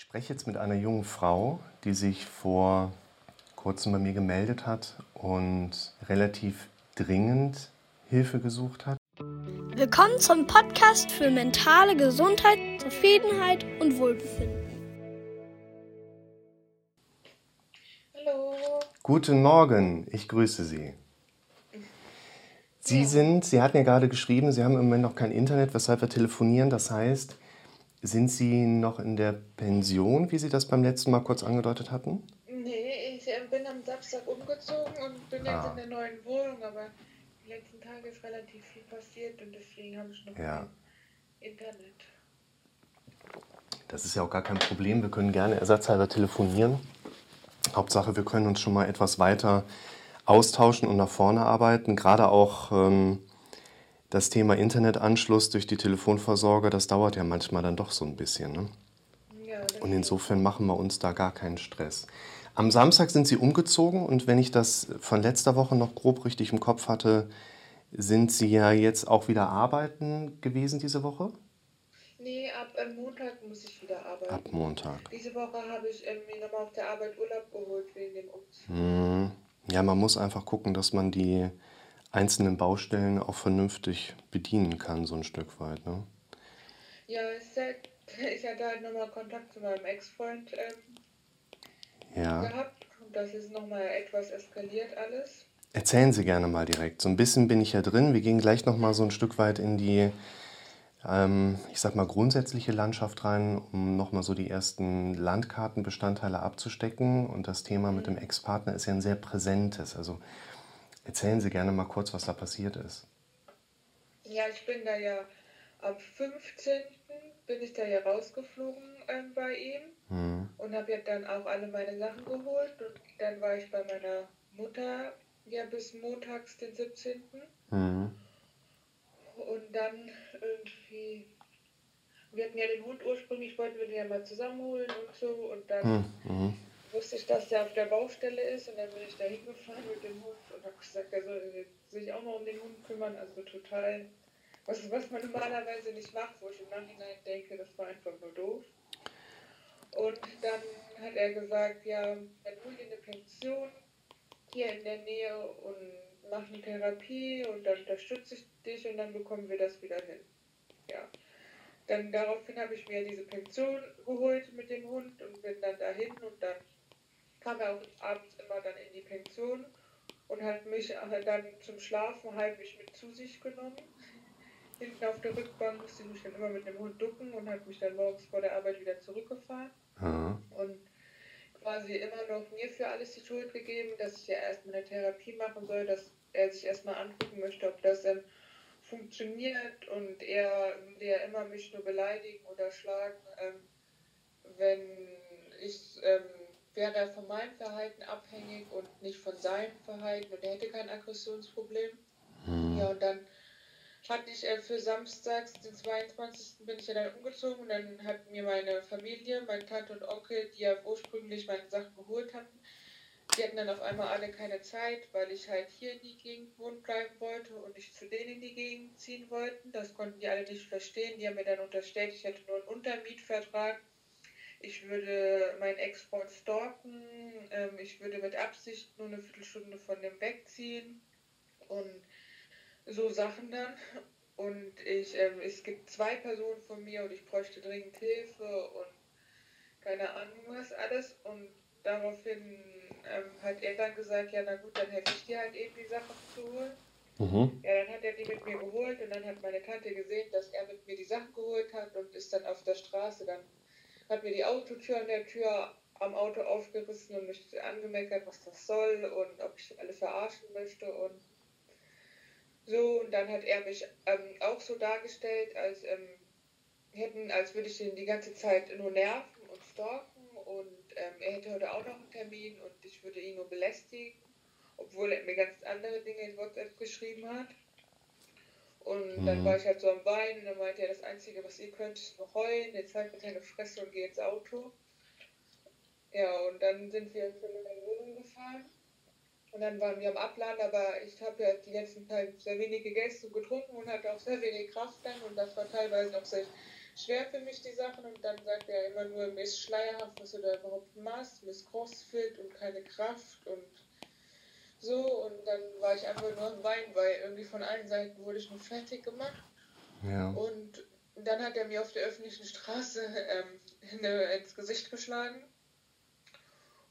Ich spreche jetzt mit einer jungen Frau, die sich vor kurzem bei mir gemeldet hat und relativ dringend Hilfe gesucht hat. Willkommen zum Podcast für mentale Gesundheit, Zufriedenheit und Wohlbefinden. Hallo. Guten Morgen, ich grüße Sie. Sie sind, Sie hatten ja gerade geschrieben, Sie haben im Moment noch kein Internet, weshalb wir telefonieren. Das heißt, sind Sie noch in der Pension, wie Sie das beim letzten Mal kurz angedeutet hatten? Nee, ich äh, bin am Samstag umgezogen und bin jetzt Ah. in der neuen Wohnung, aber die letzten Tage ist relativ viel passiert und deswegen habe ich noch Ja. kein Internet. Das ist ja auch gar kein Problem. Wir können gerne ersatzhalber telefonieren. Hauptsache, wir können uns schon mal etwas weiter austauschen und nach vorne arbeiten. Gerade auch ähm, das Thema Internetanschluss durch die Telefonversorger, das dauert ja manchmal dann doch so ein bisschen. Ne? Und insofern machen wir uns da gar keinen Stress. Am Samstag sind Sie umgezogen und wenn ich das von letzter Woche noch grob richtig im Kopf hatte, sind Sie ja jetzt auch wieder arbeiten gewesen diese Woche? Nee, ab Montag muss ich wieder arbeiten. Ab Montag. Diese Woche habe ich ähm, mir nochmal auf der Arbeit Urlaub geholt wegen dem Umzug. Hm, Ja, man muss einfach gucken, dass man die einzelnen Baustellen auch vernünftig bedienen kann, so ein Stück weit. Ne? Ja, halt, ich hatte halt nochmal Kontakt zu meinem Ex-Freund ähm, Ja. gehabt und das ist nochmal etwas eskaliert alles. Erzählen Sie gerne mal direkt. So ein bisschen bin ich ja drin. Wir gehen gleich noch mal so ein Stück weit in die, ähm, ich sag mal, grundsätzliche Landschaft rein, um noch mal so die ersten Landkartenbestandteile abzustecken. Und das Thema mit dem Ex-Partner ist ja ein sehr präsentes. Also erzählen Sie gerne mal kurz, was da passiert ist. Ja, ich bin da ja am 15. bin ich da ja rausgeflogen ähm, bei ihm Hm. und habe ja dann auch alle meine Sachen geholt und dann war ich bei meiner Mutter ja bis montags den 17. Hm. und dann irgendwie wir hatten ja den Hund ursprünglich wollten wir den ja mal zusammenholen und so und dann Hm. Wusste ich, dass der auf der Baustelle ist und dann bin ich da hingefahren mit dem Hund und habe gesagt, er soll sich auch mal um den Hund kümmern. Also total, was, was man normalerweise nicht macht, wo ich im Nachhinein denke, das war einfach nur doof. Und dann hat er gesagt, ja, dann hol dir eine Pension hier in der Nähe und mach eine Therapie und dann unterstütze ich dich und dann bekommen wir das wieder hin. Ja. Dann daraufhin habe ich mir diese Pension geholt mit dem Hund und bin dann dahin und dann kam er abends immer dann in die Pension und hat mich dann zum Schlafen heimlich mit zu sich genommen. Hinten auf der Rückbank musste ich mich dann immer mit dem Hund ducken und hat mich dann morgens vor der Arbeit wieder zurückgefahren Hm. und quasi immer noch mir für alles die Schuld gegeben, dass ich ja erstmal eine Therapie machen soll, dass er sich erstmal angucken möchte, ob das ähm, funktioniert und er würde ja immer mich nur beleidigen oder schlagen, ähm, wenn ich ähm, wäre er von meinem Verhalten abhängig und nicht von seinem Verhalten und er hätte kein Aggressionsproblem. Ja, und dann hatte ich für samstags, den 22. bin ich ja dann umgezogen und dann hat mir meine Familie, meine Tante und Onkel, die ja ursprünglich meine Sachen geholt hatten, die hatten dann auf einmal alle keine Zeit, weil ich halt hier in die Gegend wohnen bleiben wollte und nicht zu denen in die Gegend ziehen wollten. Das konnten die alle nicht verstehen. Die haben mir dann unterstellt, ich hätte nur einen Untermietvertrag. Ich würde meinen Ex-Freund stalken. Ähm, ich würde mit Absicht nur eine Viertelstunde von dem wegziehen. Und so Sachen dann. Und ich, ähm, es gibt zwei Personen von mir und ich bräuchte dringend Hilfe und keine Ahnung was alles. Und daraufhin ähm, hat er dann gesagt, ja na gut, dann helfe ich dir halt eben die Sachen zu holen. Mhm. Ja, dann hat er die mit mir geholt und dann hat meine Tante gesehen, dass er mit mir die Sachen geholt hat und ist dann auf der Straße, dann hat mir die Autotür an der Tür am Auto aufgerissen und mich angemeckert, was das soll und ob ich alle verarschen möchte und so. Und dann hat er mich ähm, auch so dargestellt, als, ähm, hätten, als würde ich ihn die ganze Zeit nur nerven und stalken und ähm, er hätte heute auch noch einen Termin und ich würde ihn nur belästigen, obwohl er mir ganz andere Dinge in WhatsApp geschrieben hat. Und dann Mhm. war ich halt so am Weinen und dann meinte er, das Einzige, was ihr könnt, ist nur heulen, jetzt halt mit deine Fresse und geh ins Auto. Ja, und dann sind wir in meine Wohnung gefahren. Und dann waren wir am Abladen, aber ich habe ja die letzten Tage sehr wenig gegessen und getrunken und hatte auch sehr wenig Kraft dann und das war teilweise auch sehr schwer für mich, die Sachen. Und dann sagt er immer nur, mir ist schleierhaft, was du da überhaupt machst, mir ist Crossfit und keine Kraft und so. Und dann war ich einfach nur am Weinen, weil irgendwie von allen Seiten wurde ich nur fertig gemacht. Ja. Und dann hat er mir auf der öffentlichen Straße ähm, ins Gesicht geschlagen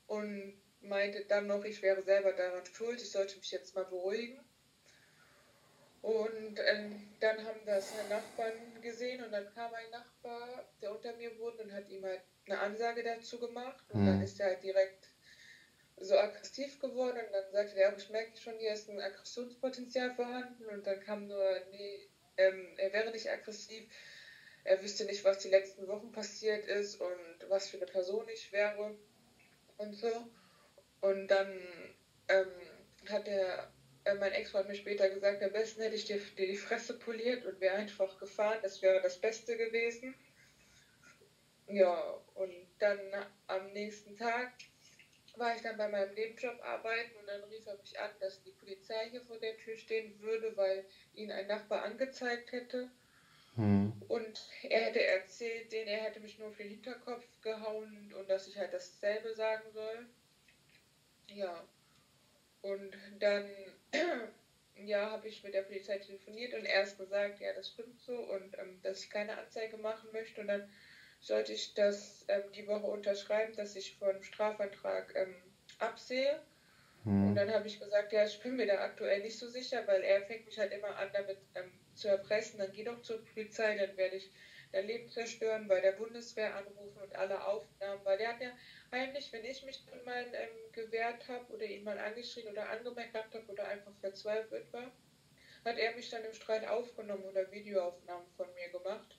und meinte dann noch, ich wäre selber daran schuld, ich sollte mich jetzt mal beruhigen. Und ähm, dann haben das Nachbarn gesehen und dann kam ein Nachbar, der unter mir wohnt und hat ihm halt eine Ansage dazu gemacht. Und mhm. dann ist er halt direkt so aggressiv geworden und dann sagte er, ich merke schon, hier ist ein Aggressionspotenzial vorhanden und dann kam nur, nee, ähm, er wäre nicht aggressiv, er wüsste nicht, was die letzten Wochen passiert ist und was für eine Person ich wäre und so. Und dann ähm, hat er, äh, mein Ex-Freund mir später gesagt, am besten hätte ich dir, dir die Fresse poliert und wäre einfach gefahren, das wäre das Beste gewesen. Ja, und dann am nächsten Tag war ich dann bei meinem Nebenjob arbeiten und dann rief er mich an, dass die Polizei hier vor der Tür stehen würde, weil ihn ein Nachbar angezeigt hätte. Hm. Und er hätte erzählt, den er hätte mich nur für den Hinterkopf gehauen und dass ich halt dasselbe sagen soll. Ja. Und dann ja, habe ich mit der Polizei telefoniert und erst gesagt, ja, das stimmt so und ähm, dass ich keine Anzeige machen möchte. Und dann sollte ich das ähm, die Woche unterschreiben, dass ich von Strafantrag ähm, absehe. Hm. Und dann habe ich gesagt, ja, ich bin mir da aktuell nicht so sicher, weil er fängt mich halt immer an, damit ähm, zu erpressen. Dann geh doch zur Polizei, dann werde ich dein Leben zerstören, bei der Bundeswehr anrufen und alle Aufnahmen, weil der hat ja heimlich, wenn ich mich dann mal ähm, gewehrt habe oder ihn mal angeschrien oder angemeckert habe oder einfach verzweifelt war, hat er mich dann im Streit aufgenommen oder Videoaufnahmen von mir gemacht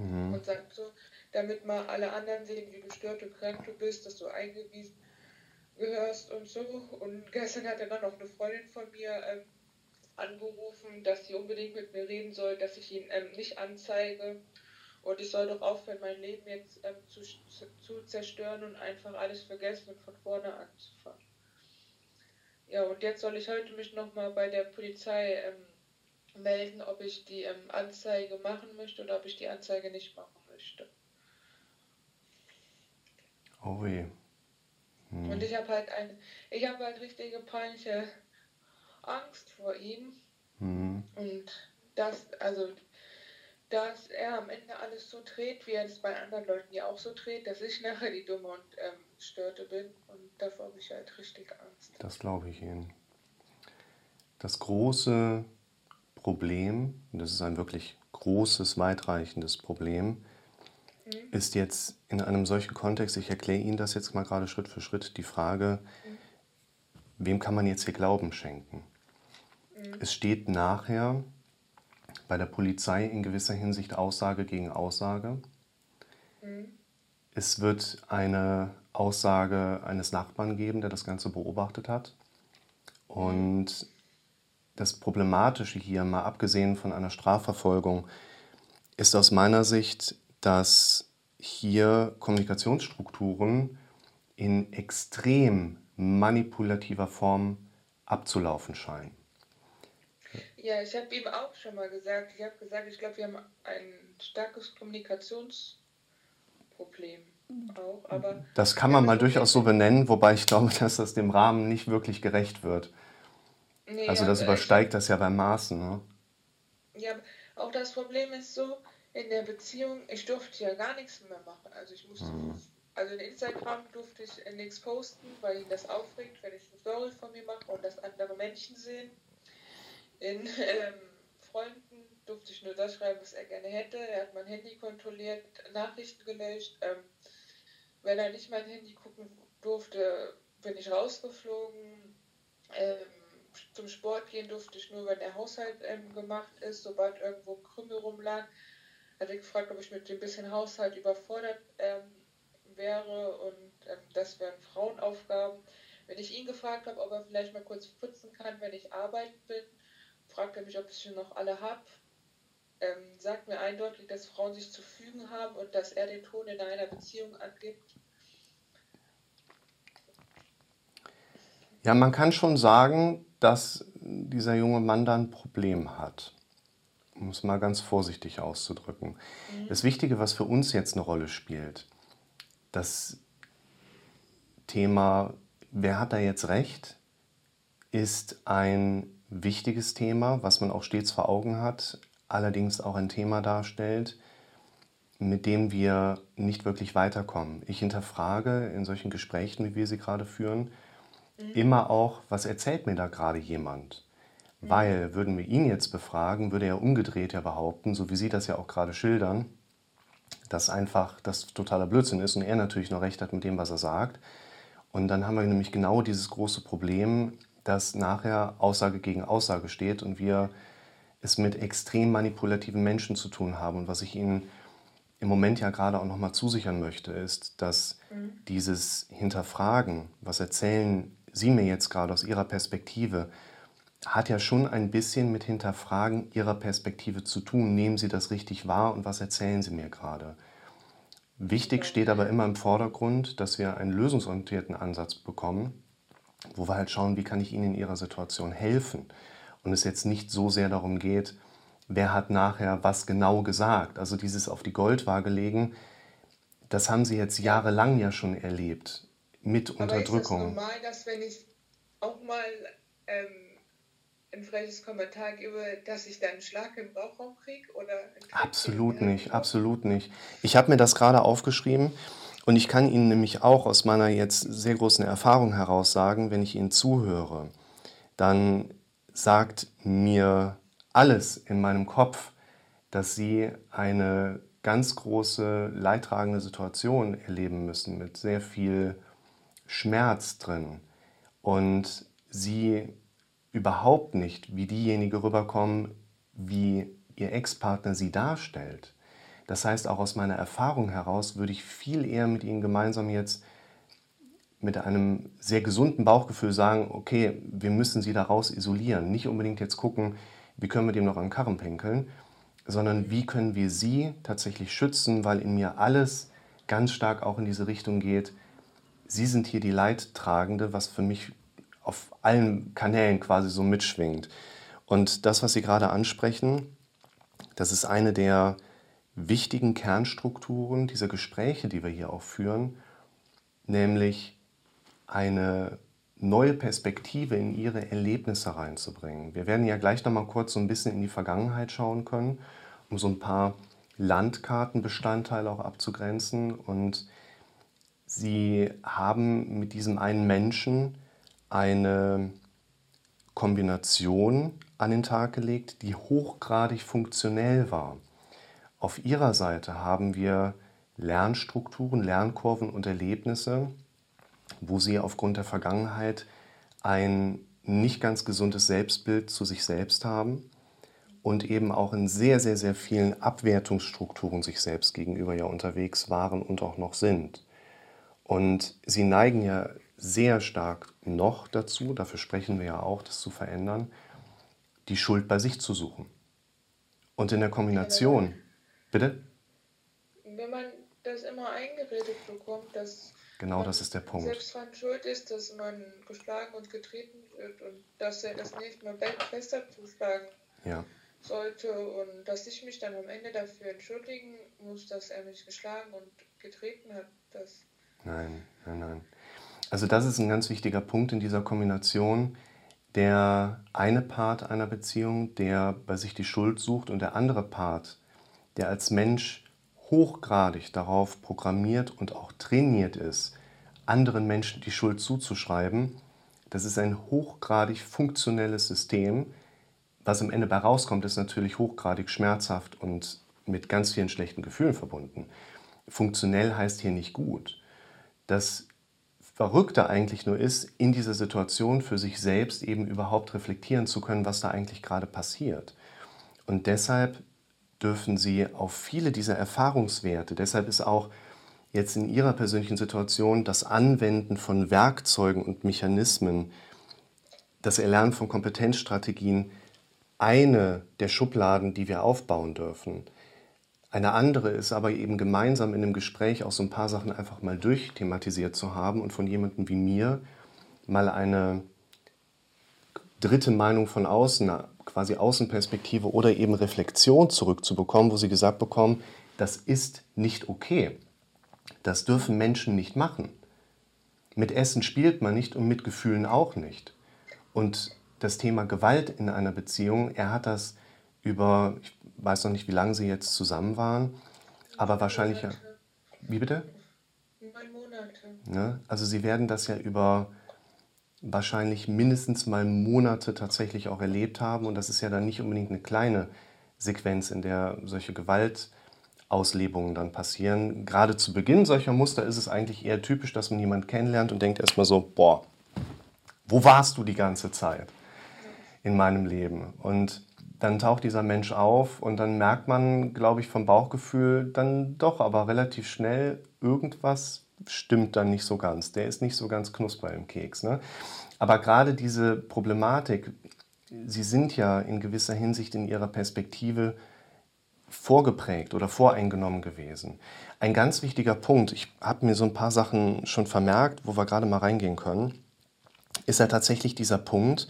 mhm. und sagt so, damit mal alle anderen sehen, wie gestört und krank du bist, dass du eingewiesen gehörst und so. Und gestern hat er dann noch eine Freundin von mir ähm, angerufen, dass sie unbedingt mit mir reden soll, dass ich ihn ähm, nicht anzeige. Und ich soll doch aufhören, mein Leben jetzt ähm, zu, zu, zu, zerstören und einfach alles vergessen und von vorne anzufangen. Ja, und jetzt soll ich heute mich nochmal bei der Polizei ähm, melden, ob ich die ähm, Anzeige machen möchte oder ob ich die Anzeige nicht machen möchte. Oh je. Hm. Und ich habe halt ein, ich habe halt richtige peinliche Angst vor ihm. Hm. Und das, also, dass er am Ende alles so dreht, wie er es bei anderen Leuten ja auch so dreht, dass ich nachher die Dumme und ähm, Störte bin. Und davor habe ich halt richtig Angst. Das glaube ich Ihnen. Das große Problem, und das ist ein wirklich großes, weitreichendes Problem, mhm. ist jetzt in einem solchen Kontext, ich erkläre Ihnen das jetzt mal gerade Schritt für Schritt, die Frage, mhm. wem kann man jetzt hier Glauben schenken? Mhm. Es steht nachher bei der Polizei in gewisser Hinsicht Aussage gegen Aussage. Es wird eine Aussage eines Nachbarn geben, der das Ganze beobachtet hat. Und das Problematische hier, mal abgesehen von einer Strafverfolgung, ist aus meiner Sicht, dass hier Kommunikationsstrukturen in extrem manipulativer Form abzulaufen scheinen. Ja, ich habe ihm auch schon mal gesagt, ich habe gesagt, ich glaube, wir haben ein starkes Kommunikationsproblem auch. Aber das kann man mal durchaus so benennen, wobei ich glaube, dass das dem Rahmen nicht wirklich gerecht wird. Nee, also das übersteigt das ja beim Maßen. Ne? Ja, auch das Problem ist so, in der Beziehung, ich durfte ja gar nichts mehr machen. Also ich musste, mhm. also in Instagram durfte ich nichts posten, weil ihn das aufregt, wenn ich eine Story von mir mache und das andere Menschen sehen. In ähm, Freunden durfte ich nur das schreiben, was er gerne hätte. Er hat mein Handy kontrolliert, Nachrichten gelöscht. Ähm, wenn er nicht mein Handy gucken durfte, bin ich rausgeflogen. Ähm, zum Sport gehen durfte ich nur, wenn der Haushalt ähm, gemacht ist, sobald irgendwo Krümel rumlag hatte gefragt, ob ich mit dem bisschen Haushalt überfordert ähm, wäre und ähm, das wären Frauenaufgaben. Wenn ich ihn gefragt habe, ob er vielleicht mal kurz putzen kann, wenn ich arbeiten bin, fragt er mich, ob ich schon noch alle habe. Ähm, sagt mir eindeutig, dass Frauen sich zu fügen haben und dass er den Ton in einer Beziehung angibt. Ja, man kann schon sagen, dass dieser junge Mann da ein Problem hat. um es mal ganz vorsichtig auszudrücken. Mhm. Das Wichtige, was für uns jetzt eine Rolle spielt, das Thema, wer hat da jetzt recht, ist ein wichtiges Thema, was man auch stets vor Augen hat, allerdings auch ein Thema darstellt, mit dem wir nicht wirklich weiterkommen. Ich hinterfrage in solchen Gesprächen, wie wir sie gerade führen. Immer auch, was erzählt mir da gerade jemand? Mhm. Weil würden wir ihn jetzt befragen, würde er umgedreht ja behaupten, so wie Sie das ja auch gerade schildern, dass einfach das totaler Blödsinn ist und er natürlich noch recht hat mit dem, was er sagt. Und dann haben wir nämlich genau dieses große Problem, dass nachher Aussage gegen Aussage steht und wir es mit extrem manipulativen Menschen zu tun haben. Und was ich Ihnen im Moment ja gerade auch nochmal zusichern möchte, ist, dass mhm. dieses Hinterfragen, was erzählen Sie mir jetzt gerade aus Ihrer Perspektive, hat ja schon ein bisschen mit Hinterfragen Ihrer Perspektive zu tun. Nehmen Sie das richtig wahr und was erzählen Sie mir gerade? Wichtig steht aber immer im Vordergrund, dass wir einen lösungsorientierten Ansatz bekommen, wo wir halt schauen, wie kann ich Ihnen in Ihrer Situation helfen. Und es jetzt nicht so sehr darum geht, wer hat nachher was genau gesagt. Also dieses auf die Goldwaage legen, das haben Sie jetzt jahrelang ja schon erlebt mit Aber Unterdrückung. Ist das normal, dass wenn ich auch mal ähm, ein freches Kommentar gebe, dass ich dann einen Schlag im Bauchraum kriege? absolut nicht, absolut nicht. Ich habe mir das gerade aufgeschrieben und ich kann Ihnen nämlich auch aus meiner jetzt sehr großen Erfahrung heraus sagen, wenn ich Ihnen zuhöre, dann sagt mir alles in meinem Kopf, dass Sie eine ganz große leidtragende Situation erleben müssen mit sehr viel Schmerz drin und Sie überhaupt nicht wie diejenige rüberkommen, wie Ihr Ex-Partner Sie darstellt. Das heißt, auch aus meiner Erfahrung heraus würde ich viel eher mit Ihnen gemeinsam jetzt mit einem sehr gesunden Bauchgefühl sagen, okay, wir müssen Sie daraus isolieren. Nicht unbedingt jetzt gucken, wie können wir dem noch an Karren pinkeln, sondern wie können wir Sie tatsächlich schützen, weil in mir alles ganz stark auch in diese Richtung geht. Sie sind hier die Leidtragende, was für mich auf allen Kanälen quasi so mitschwingt. Und das, was Sie gerade ansprechen, das ist eine der wichtigen Kernstrukturen dieser Gespräche, die wir hier auch führen, nämlich eine neue Perspektive in ihre Erlebnisse reinzubringen. Wir werden ja gleich noch mal kurz so ein bisschen in die Vergangenheit schauen können, um so ein paar Landkartenbestandteile auch abzugrenzen. Und sie haben mit diesem einen Menschen eine Kombination an den Tag gelegt, die hochgradig funktionell war. Auf ihrer Seite haben wir Lernstrukturen, Lernkurven und Erlebnisse, wo sie aufgrund der Vergangenheit ein nicht ganz gesundes Selbstbild zu sich selbst haben und eben auch in sehr, sehr, sehr vielen Abwertungsstrukturen sich selbst gegenüber ja unterwegs waren und auch noch sind. Und sie neigen ja sehr stark noch dazu, dafür sprechen wir ja auch, das zu verändern, die Schuld bei sich zu suchen. Und in der Kombination Bitte? Wenn man das immer eingeredet bekommt, dass genau das ist der Punkt. selbst dran schuld ist, dass man geschlagen und getreten wird und dass er das nächste Mal besser zuschlagen ja. sollte und dass ich mich dann am Ende dafür entschuldigen muss, dass er mich geschlagen und getreten hat. Das nein, nein, nein. Also das ist ein ganz wichtiger Punkt in dieser Kombination. Der eine Part einer Beziehung, der bei sich die Schuld sucht und der andere Part, der als Mensch hochgradig darauf programmiert und auch trainiert ist, anderen Menschen die Schuld zuzuschreiben, das ist ein hochgradig funktionelles System. Was am Ende bei rauskommt, ist natürlich hochgradig schmerzhaft und mit ganz vielen schlechten Gefühlen verbunden. Funktionell heißt hier nicht gut. Das Verrückte eigentlich nur ist, in dieser Situation für sich selbst eben überhaupt reflektieren zu können, was da eigentlich gerade passiert. Und deshalb dürfen Sie auf viele dieser Erfahrungswerte, deshalb ist auch jetzt in Ihrer persönlichen Situation das Anwenden von Werkzeugen und Mechanismen, das Erlernen von Kompetenzstrategien eine der Schubladen, die wir aufbauen dürfen. Eine andere ist aber eben gemeinsam in einem Gespräch auch so ein paar Sachen einfach mal durchthematisiert zu haben und von jemandem wie mir mal eine dritte Meinung von außen quasi Außenperspektive oder eben Reflexion zurückzubekommen, wo sie gesagt bekommen, das ist nicht okay. Das dürfen Menschen nicht machen. Mit Essen spielt man nicht und mit Gefühlen auch nicht. Und das Thema Gewalt in einer Beziehung, er hat das über, ich weiß noch nicht, wie lange sie jetzt zusammen waren, aber wahrscheinlich ja. Wie bitte? Neun Monate. Ne? Also sie werden das ja über wahrscheinlich mindestens mal Monate tatsächlich auch erlebt haben. Und das ist ja dann nicht unbedingt eine kleine Sequenz, in der solche Gewaltauslebungen dann passieren. Gerade zu Beginn solcher Muster ist es eigentlich eher typisch, dass man jemanden kennenlernt und denkt erstmal so, boah, wo warst du die ganze Zeit in meinem Leben? Und dann taucht dieser Mensch auf und dann merkt man, glaube ich, vom Bauchgefühl dann doch aber relativ schnell, irgendwas stimmt dann nicht so ganz. Der ist nicht so ganz knusper im Keks. Ne? Aber gerade diese Problematik, sie sind ja in gewisser Hinsicht in ihrer Perspektive vorgeprägt oder voreingenommen gewesen. Ein ganz wichtiger Punkt, ich habe mir so ein paar Sachen schon vermerkt, wo wir gerade mal reingehen können, ist ja tatsächlich dieser Punkt,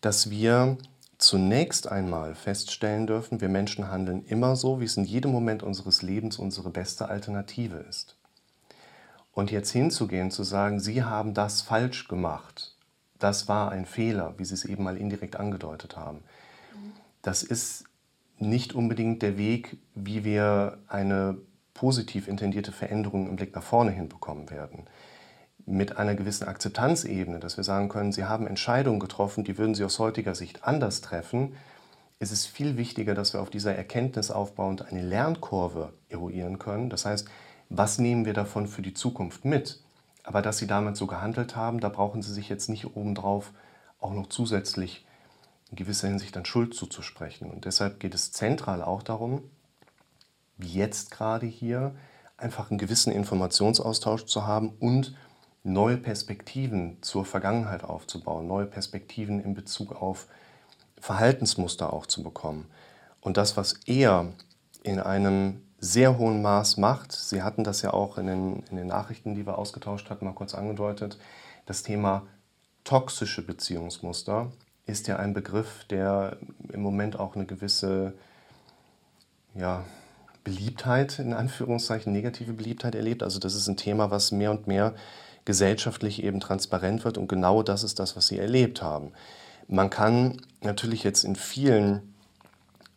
dass wir zunächst einmal feststellen dürfen, wir Menschen handeln immer so, wie es in jedem Moment unseres Lebens unsere beste Alternative ist. Und jetzt hinzugehen, zu sagen, Sie haben das falsch gemacht, das war ein Fehler, wie Sie es eben mal indirekt angedeutet haben, das ist nicht unbedingt der Weg, wie wir eine positiv intendierte Veränderung im Blick nach vorne hinbekommen werden mit einer gewissen Akzeptanzebene, dass wir sagen können, Sie haben Entscheidungen getroffen, die würden Sie aus heutiger Sicht anders treffen, ist es viel wichtiger, dass wir auf dieser Erkenntnis aufbauend eine Lernkurve eruieren können. Das heißt, was nehmen wir davon für die Zukunft mit? Aber dass Sie damit so gehandelt haben, da brauchen Sie sich jetzt nicht obendrauf auch noch zusätzlich in gewisser Hinsicht dann Schuld zuzusprechen. Und deshalb geht es zentral auch darum, wie jetzt gerade hier, einfach einen gewissen Informationsaustausch zu haben und neue Perspektiven zur Vergangenheit aufzubauen, neue Perspektiven in Bezug auf Verhaltensmuster auch zu bekommen. Und das, was er in einem sehr hohen Maß macht, Sie hatten das ja auch in den, in den Nachrichten, die wir ausgetauscht hatten, mal kurz angedeutet, das Thema toxische Beziehungsmuster ist ja ein Begriff, der im Moment auch eine gewisse ja, Beliebtheit, in Anführungszeichen negative Beliebtheit erlebt. Also das ist ein Thema, was mehr und mehr gesellschaftlich eben transparent wird. Und genau das ist das, was sie erlebt haben. Man kann natürlich jetzt in vielen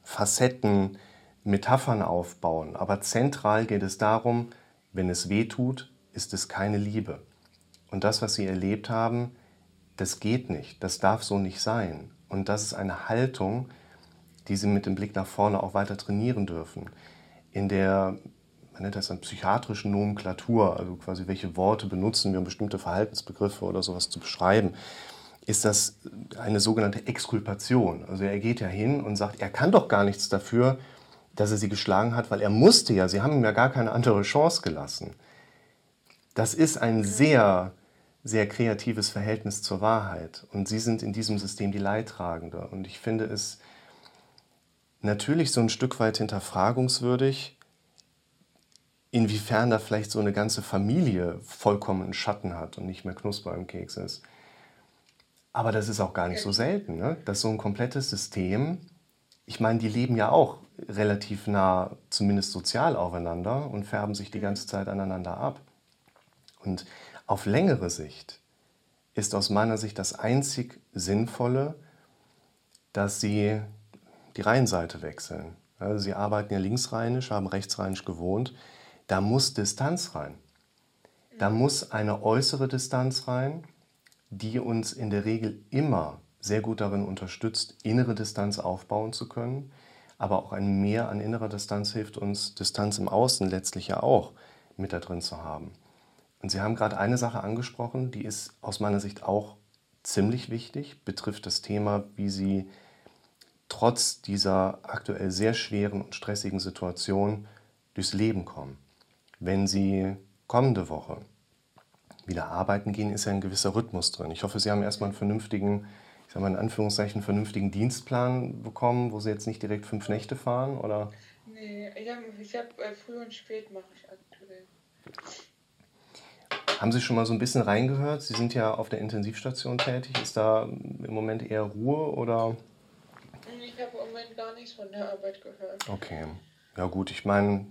Facetten Metaphern aufbauen, aber zentral geht es darum, wenn es weh tut, ist es keine Liebe. Und das, was sie erlebt haben, das geht nicht, das darf so nicht sein. Und das ist eine Haltung, die sie mit dem Blick nach vorne auch weiter trainieren dürfen. In der nennt das dann psychiatrische Nomenklatur, also quasi welche Worte benutzen wir, um bestimmte Verhaltensbegriffe oder sowas zu beschreiben, ist das eine sogenannte Exkulpation. Also er geht ja hin und sagt, er kann doch gar nichts dafür, dass er sie geschlagen hat, weil er musste ja, sie haben ihm ja gar keine andere Chance gelassen. Das ist ein sehr, sehr kreatives Verhältnis zur Wahrheit. Und sie sind in diesem System die Leidtragende. Und ich finde es natürlich so ein Stück weit hinterfragungswürdig, inwiefern da vielleicht so eine ganze Familie vollkommen einen Schatten hat und nicht mehr Knusper im Keks ist. Aber das ist auch gar nicht so selten, ne? dass so ein komplettes System, ich meine, die leben ja auch relativ nah, zumindest sozial aufeinander und färben sich die ganze Zeit aneinander ab. Und auf längere Sicht ist aus meiner Sicht das einzig Sinnvolle, dass sie die Rheinseite wechseln. Also sie arbeiten ja linksrheinisch, haben rechtsrheinisch gewohnt da muss Distanz rein. Da muss eine äußere Distanz rein, die uns in der Regel immer sehr gut darin unterstützt, innere Distanz aufbauen zu können. Aber auch ein Mehr an innerer Distanz hilft uns, Distanz im Außen letztlich ja auch mit da drin zu haben. Und Sie haben gerade eine Sache angesprochen, die ist aus meiner Sicht auch ziemlich wichtig, betrifft das Thema, wie Sie trotz dieser aktuell sehr schweren und stressigen Situation durchs Leben kommen. Wenn Sie kommende Woche wieder arbeiten gehen, ist ja ein gewisser Rhythmus drin. Ich hoffe, Sie haben erstmal einen vernünftigen, ich sage mal in Anführungszeichen, vernünftigen Dienstplan bekommen, wo Sie jetzt nicht direkt fünf Nächte fahren, oder? Nee, ich habe hab, äh, früh und spät mache ich aktuell. Haben Sie schon mal so ein bisschen reingehört? Sie sind ja auf der Intensivstation tätig. Ist da im Moment eher Ruhe oder gar nichts von der Arbeit gehört. Okay. Ja gut, ich meine,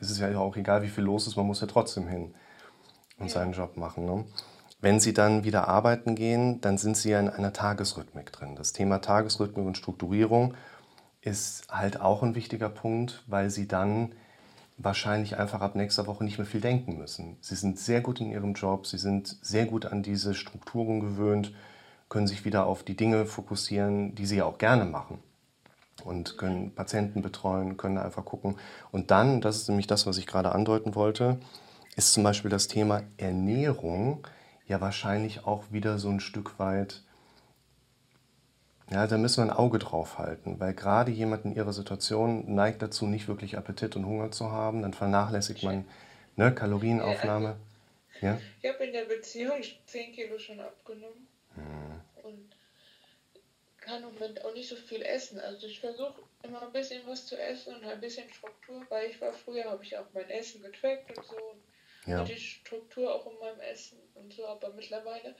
es ist ja auch egal, wie viel los ist, man muss ja trotzdem hin und ja. seinen Job machen. Ne? Wenn Sie dann wieder arbeiten gehen, dann sind Sie ja in einer Tagesrhythmik drin. Das Thema Tagesrhythmik und Strukturierung ist halt auch ein wichtiger Punkt, weil Sie dann wahrscheinlich einfach ab nächster Woche nicht mehr viel denken müssen. Sie sind sehr gut in Ihrem Job, Sie sind sehr gut an diese Strukturen gewöhnt, können sich wieder auf die Dinge fokussieren, die Sie ja auch gerne machen und können Patienten betreuen, können einfach gucken. Und dann, das ist nämlich das, was ich gerade andeuten wollte, ist zum Beispiel das Thema Ernährung ja wahrscheinlich auch wieder so ein Stück weit, ja, da müssen wir ein Auge drauf halten, weil gerade jemand in ihrer Situation neigt dazu, nicht wirklich Appetit und Hunger zu haben, dann vernachlässigt man ne, Kalorienaufnahme. Ja, Ich habe in der Beziehung 10 Kilo schon abgenommen hm. und kann im Moment auch nicht so viel essen. Also ich versuche immer ein bisschen was zu essen und ein bisschen Struktur, weil ich war früher, habe ich auch mein Essen getrackt und so. Und ja. hatte Struktur auch in meinem Essen und so, aber mittlerweile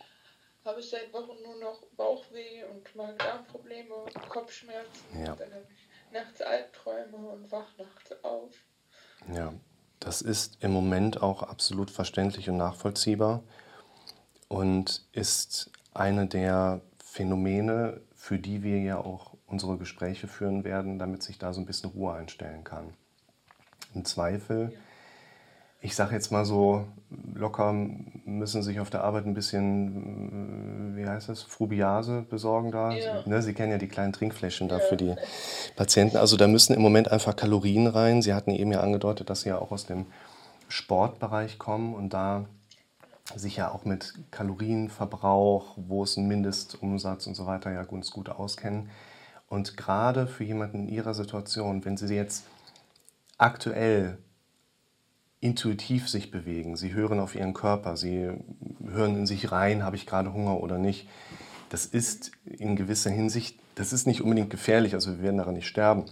habe ich seit Wochen nur noch Bauchweh und Magen-Darm-Probleme, Kopfschmerzen. Ja. Dann habe ich nachts Albträume und wach nachts auf. Ja, das ist im Moment auch absolut verständlich und nachvollziehbar und ist eine der Phänomene, für die wir ja auch unsere Gespräche führen werden, damit sich da so ein bisschen Ruhe einstellen kann. Im Zweifel ich sage jetzt mal so, locker müssen sich auf der Arbeit ein bisschen, wie heißt das, Frubiase besorgen da. Ja. Ne, Sie kennen ja die kleinen Trinkfläschchen da ja. für die Patienten. Also da müssen im Moment einfach Kalorien rein. Sie hatten eben ja angedeutet, dass Sie ja auch aus dem Sportbereich kommen und da sich ja auch mit Kalorienverbrauch, wo es einen Mindestumsatz und so weiter ja ganz gut auskennen. Und gerade für jemanden in Ihrer Situation, wenn Sie jetzt aktuell intuitiv sich bewegen. Sie hören auf ihren Körper, sie hören in sich rein, habe ich gerade Hunger oder nicht. Das ist in gewisser Hinsicht, das ist nicht unbedingt gefährlich, also wir werden daran nicht sterben.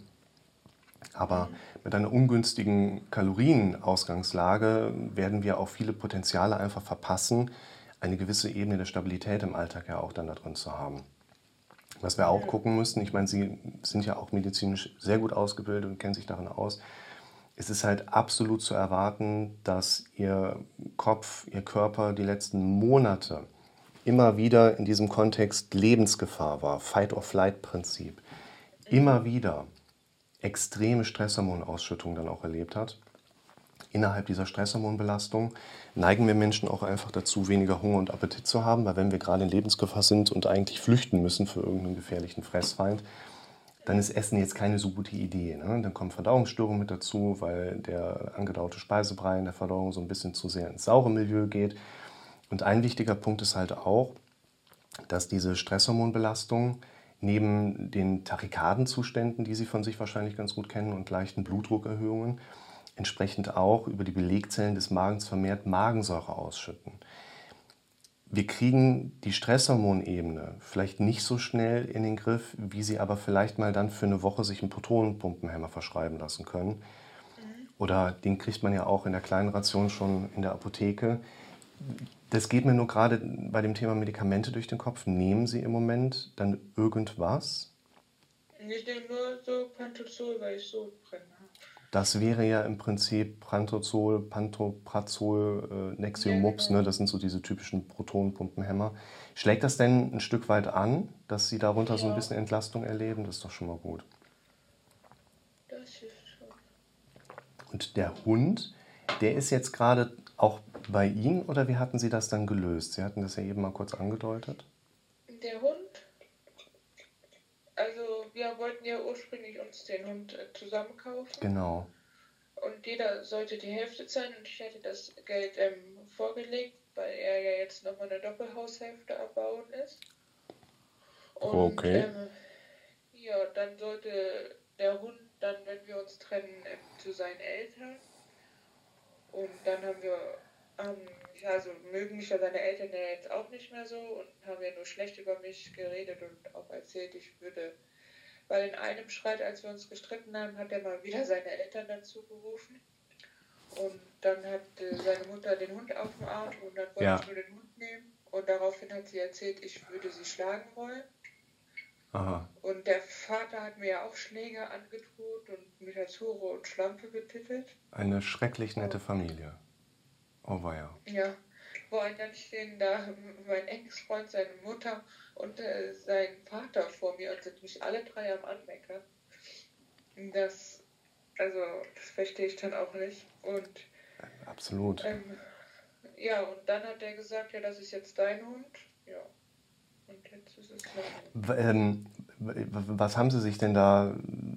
Aber mit einer ungünstigen Kalorienausgangslage werden wir auch viele Potenziale einfach verpassen, eine gewisse Ebene der Stabilität im Alltag ja auch dann da drin zu haben. Was wir auch gucken müssen, ich meine, Sie sind ja auch medizinisch sehr gut ausgebildet und kennen sich darin aus, es ist halt absolut zu erwarten, dass Ihr Kopf, Ihr Körper die letzten Monate immer wieder in diesem Kontext Lebensgefahr war, Fight-or-Flight-Prinzip, immer wieder extreme Stresshormonausschüttung dann auch erlebt hat. Innerhalb dieser Stresshormonbelastung neigen wir Menschen auch einfach dazu, weniger Hunger und Appetit zu haben, weil wenn wir gerade in Lebensgefahr sind und eigentlich flüchten müssen für irgendeinen gefährlichen Fressfeind, dann ist Essen jetzt keine so gute Idee. Ne? Dann kommen Verdauungsstörungen mit dazu, weil der angedaute Speisebrei in der Verdauung so ein bisschen zu sehr ins saure Milieu geht. Und ein wichtiger Punkt ist halt auch, dass diese Stresshormonbelastung neben den Tachykardenzuständen, die Sie von sich wahrscheinlich ganz gut kennen, und leichten Blutdruckerhöhungen, entsprechend auch über die Belegzellen des Magens vermehrt Magensäure ausschütten wir kriegen die Stresshormonebene vielleicht nicht so schnell in den Griff, wie sie aber vielleicht mal dann für eine Woche sich einen Protonenpumpenhemmer verschreiben lassen können. Mhm. Oder den kriegt man ja auch in der kleinen Ration schon in der Apotheke. Das geht mir nur gerade bei dem Thema Medikamente durch den Kopf. Nehmen Sie im Moment dann irgendwas? Ich nehme nur so Pantozol, weil ich so brenne. Das wäre ja im Prinzip Prantozol, Pantoprazol, äh, Nexium-Mops, ne? das sind so diese typischen Protonenpumpenhämmer. Schlägt das denn ein Stück weit an, dass Sie darunter ja. so ein bisschen Entlastung erleben? Das ist doch schon mal gut. Das hilft schon. Und der Hund, der ist jetzt gerade auch bei Ihnen oder wie hatten Sie das dann gelöst? Sie hatten das ja eben mal kurz angedeutet. Der Hund wir wollten ja ursprünglich uns den Hund äh, zusammen kaufen. Genau. Und jeder sollte die Hälfte zahlen und ich hätte das Geld ähm, vorgelegt, weil er ja jetzt nochmal eine Doppelhaushälfte abbauen ist. Und, okay. Ähm, ja, dann sollte der Hund dann, wenn wir uns trennen, ähm, zu seinen Eltern. Und dann haben wir, ähm, ja, also mögen mich ja seine Eltern ja jetzt auch nicht mehr so und haben ja nur schlecht über mich geredet und auch erzählt, ich würde weil in einem Streit, als wir uns gestritten haben, hat er mal wieder seine Eltern dazu gerufen. Und dann hat äh, seine Mutter den Hund auf dem Arm und dann wollte ja. ich nur den Hund nehmen. Und daraufhin hat sie erzählt, ich würde sie schlagen wollen. Aha. Und der Vater hat mir ja auch Schläge angedroht und mit der Tore und Schlampe betitelt. Eine schrecklich nette Familie. Oh weia. Ja. Vor allem dann stehen da mein Ex-Freund, seine Mutter und äh, sein Vater vor mir und sind mich alle drei am Anmeckern. Das, also, das verstehe ich dann auch nicht. Und Absolut. Ähm, ja, und dann hat er gesagt, ja, das ist jetzt dein Hund. Ja. Und jetzt ist es mein ähm, Was haben Sie sich denn da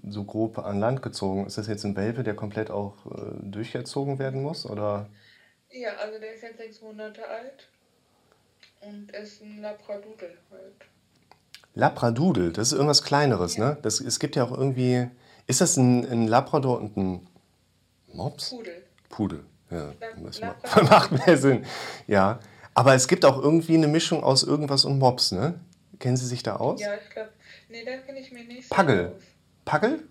so grob an Land gezogen? Ist das jetzt ein Welpe, der komplett auch äh, durcherzogen werden muss? Oder? Ja, also der ist jetzt sechs Monate alt und ist ein Labradudel halt. Labradudel, das ist irgendwas Kleineres, ja. ne? Das, es gibt ja auch irgendwie. Ist das ein, ein Labrador und ein Mops? Pudel. Pudel. Ja, das macht mehr Sinn. Ja, aber es gibt auch irgendwie eine Mischung aus irgendwas und Mops, ne? Kennen Sie sich da aus? Ja, ich glaube, nee, da kenne ich mir nicht. Pagel. Pagel?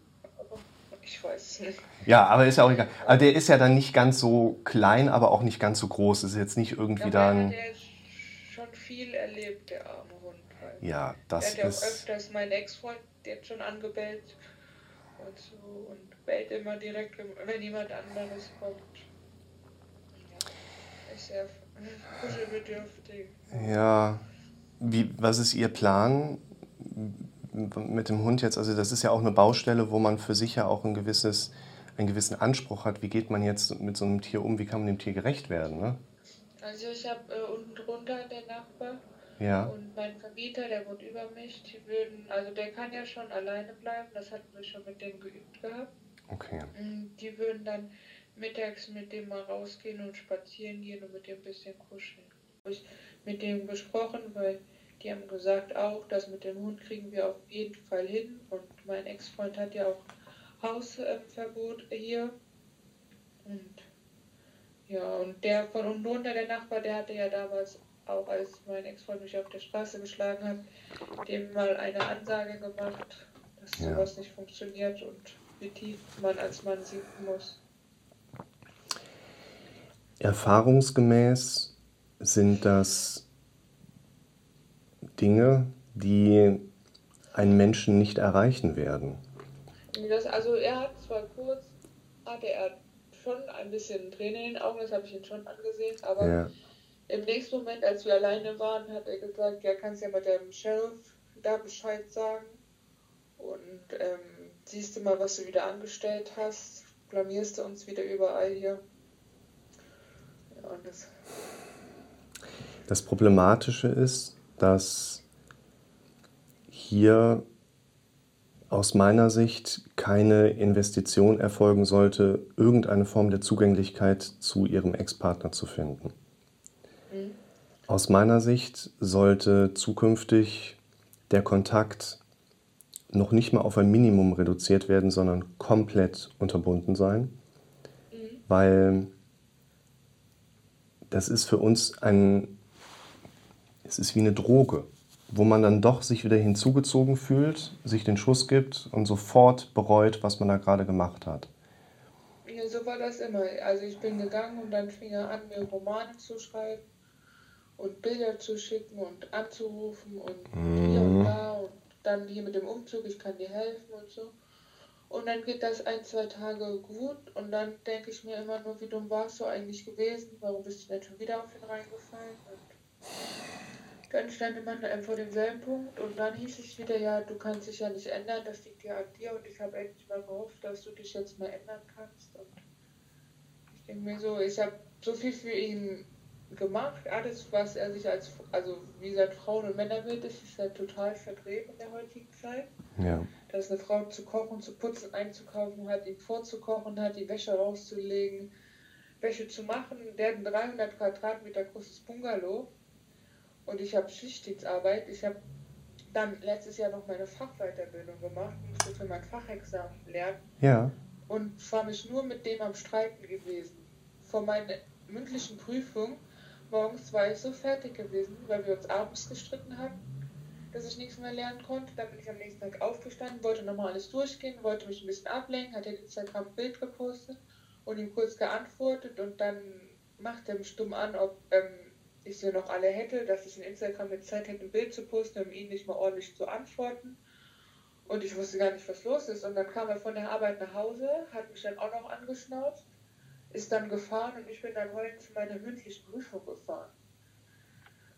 Ich weiß es nicht. Ja, aber ist ja auch egal. Aber der ist ja dann nicht ganz so klein, aber auch nicht ganz so groß. Ist jetzt nicht irgendwie ja, dann. Der hat schon viel erlebt, der arme Hund. Halt. Ja, das der hat ist. Ja auch öfters mein Ex-Freund, hat schon angebellt und so und bellt immer direkt, wenn jemand anderes kommt sehr kuschelbedürftig. Ja, wie, was ist Ihr Plan mit dem Hund jetzt? Also das ist ja auch eine Baustelle, wo man für sich ja auch ein gewisses, einen gewissen Anspruch hat. Wie geht man jetzt mit so einem Tier um? Wie kann man dem Tier gerecht werden? Ne? Also ich habe äh, unten drunter der Nachbar ja. und mein Vermieter, der wohnt über mich. Die würden, also der kann ja schon alleine bleiben. Das hatten wir schon mit dem geübt gehabt. Okay. Mm, die würden dann mittags mit dem mal rausgehen und spazieren gehen und mit dem ein bisschen kuscheln. Habe ich mit dem besprochen, weil die haben gesagt auch, dass mit dem Hund kriegen wir auf jeden Fall hin. Und mein Ex-Freund hat ja auch Hausverbot hier. Und ja, und der von unten runter, der Nachbar, der hatte ja damals auch, als mein Ex-Freund mich auf der Straße geschlagen hat, dem mal eine Ansage gemacht, dass ja. sowas nicht funktioniert und wie tief man als Mann sinken muss. Erfahrungsgemäß sind das Dinge, die einen Menschen nicht erreichen werden. Das, also er hat zwar kurz, hatte er schon ein bisschen Tränen in den Augen, das habe ich ihn schon angesehen, aber ja. im nächsten Moment, als wir alleine waren, hat er gesagt, ja, kannst ja mit dem Sheriff da Bescheid sagen und ähm, siehst du mal, was du wieder angestellt hast, blamierst du uns wieder überall hier. Das, das Problematische ist, dass hier aus meiner Sicht keine Investition erfolgen sollte, irgendeine Form der Zugänglichkeit zu ihrem Ex-Partner zu finden. Mhm. Aus meiner Sicht sollte zukünftig der Kontakt noch nicht mal auf ein Minimum reduziert werden, sondern komplett unterbunden sein, mhm. weil das ist für uns ein, es ist wie eine Droge, wo man dann doch sich wieder hinzugezogen fühlt, sich den Schuss gibt und sofort bereut, was man da gerade gemacht hat. Ja, so war das immer. Also ich bin gegangen und dann fing er an, mir Romane zu schreiben und Bilder zu schicken und anzurufen und mhm. hier und da und dann hier mit dem Umzug, ich kann dir helfen und so. Und dann geht das ein, zwei Tage gut und dann denke ich mir immer nur, wie dumm warst du eigentlich gewesen? Warum bist du denn schon wieder auf ihn reingefallen? Und dann stand man vor demselben Punkt und dann hieß es wieder, ja, du kannst dich ja nicht ändern, das liegt ja an dir und ich habe endlich mal gehofft, dass du dich jetzt mal ändern kannst. Und ich denke mir so, ich habe so viel für ihn gemacht, alles, was er sich als, also wie sein Frauen- und Männerbild ist, ist ja total verdreht in der heutigen Zeit. Ja dass eine Frau zu kochen, zu putzen, einzukaufen hat, ihm vorzukochen hat, die Wäsche rauszulegen, Wäsche zu machen. Der hat ein 300 Quadratmeter großes Bungalow und ich habe Schichtdienstarbeit. Ich habe dann letztes Jahr noch meine Fachweiterbildung gemacht, musste für mein Fachexamen lernen. Ja. Und war mich nur mit dem am Streiten gewesen. Vor meiner mündlichen Prüfung morgens war ich so fertig gewesen, weil wir uns abends gestritten hatten dass ich nichts mehr lernen konnte. Dann bin ich am nächsten Tag aufgestanden, wollte nochmal alles durchgehen, wollte mich ein bisschen ablenken, hat er Instagram ein Bild gepostet und ihm kurz geantwortet und dann macht er mich stumm an, ob ähm, ich sie noch alle hätte, dass ich in Instagram mit Zeit hätte, ein Bild zu posten, um ihn nicht mal ordentlich zu antworten. Und ich wusste gar nicht, was los ist. Und dann kam er von der Arbeit nach Hause, hat mich dann auch noch angeschnauzt, ist dann gefahren und ich bin dann heute zu meiner mündlichen Prüfung gefahren.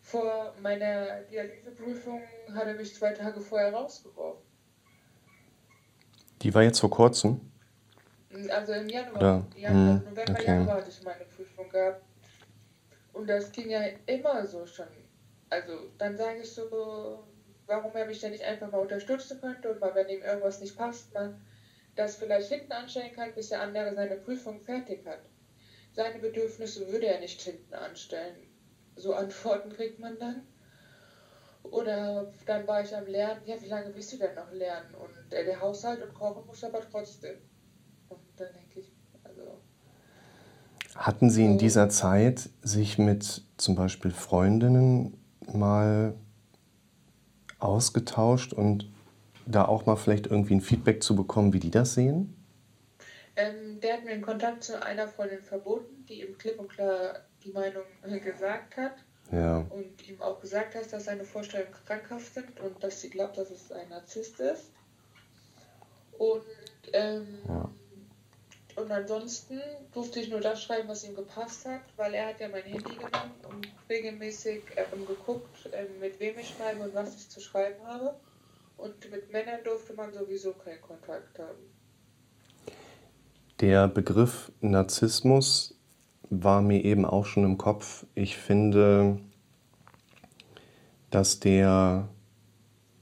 Vor meiner Dialyseprüfung hat er mich zwei Tage vorher rausgeworfen. Die war jetzt vor kurzem? Also im Januar. Oder? Januar, hm, November, okay. Januar hatte ich meine Prüfung gehabt. Und das ging ja immer so schon. Also dann sage ich so, warum er mich denn nicht einfach mal unterstützen könnte und mal, wenn ihm irgendwas nicht passt, man das vielleicht hinten anstellen kann, bis der andere seine Prüfung fertig hat. Seine Bedürfnisse würde er nicht hinten anstellen. So Antworten kriegt man dann. Oder dann war ich am Lernen, ja, wie lange willst du denn noch lernen? Und der Haushalt und Kochen muss aber trotzdem. Und dann denke ich. Hatten Sie in dieser Zeit sich mit zum Beispiel Freundinnen mal ausgetauscht und da auch mal vielleicht irgendwie ein Feedback zu bekommen, wie die das sehen? Ähm, der hat mir einen Kontakt zu einer Freundin verboten, die ihm klipp und klar die Meinung gesagt hat. Ja. Und ihm auch gesagt hat, dass seine Vorstellungen krankhaft sind und dass sie glaubt, dass es ein Narzisst ist. Und ähm, ja. Und ansonsten durfte ich nur das schreiben, was ihm gepasst hat, weil er hat ja mein Handy genommen und regelmäßig ähm, geguckt, ähm, mit wem ich schreibe und was ich zu schreiben habe. Und mit Männern durfte man sowieso keinen Kontakt haben. Der Begriff Narzissmus war mir eben auch schon im Kopf. Ich finde, dass der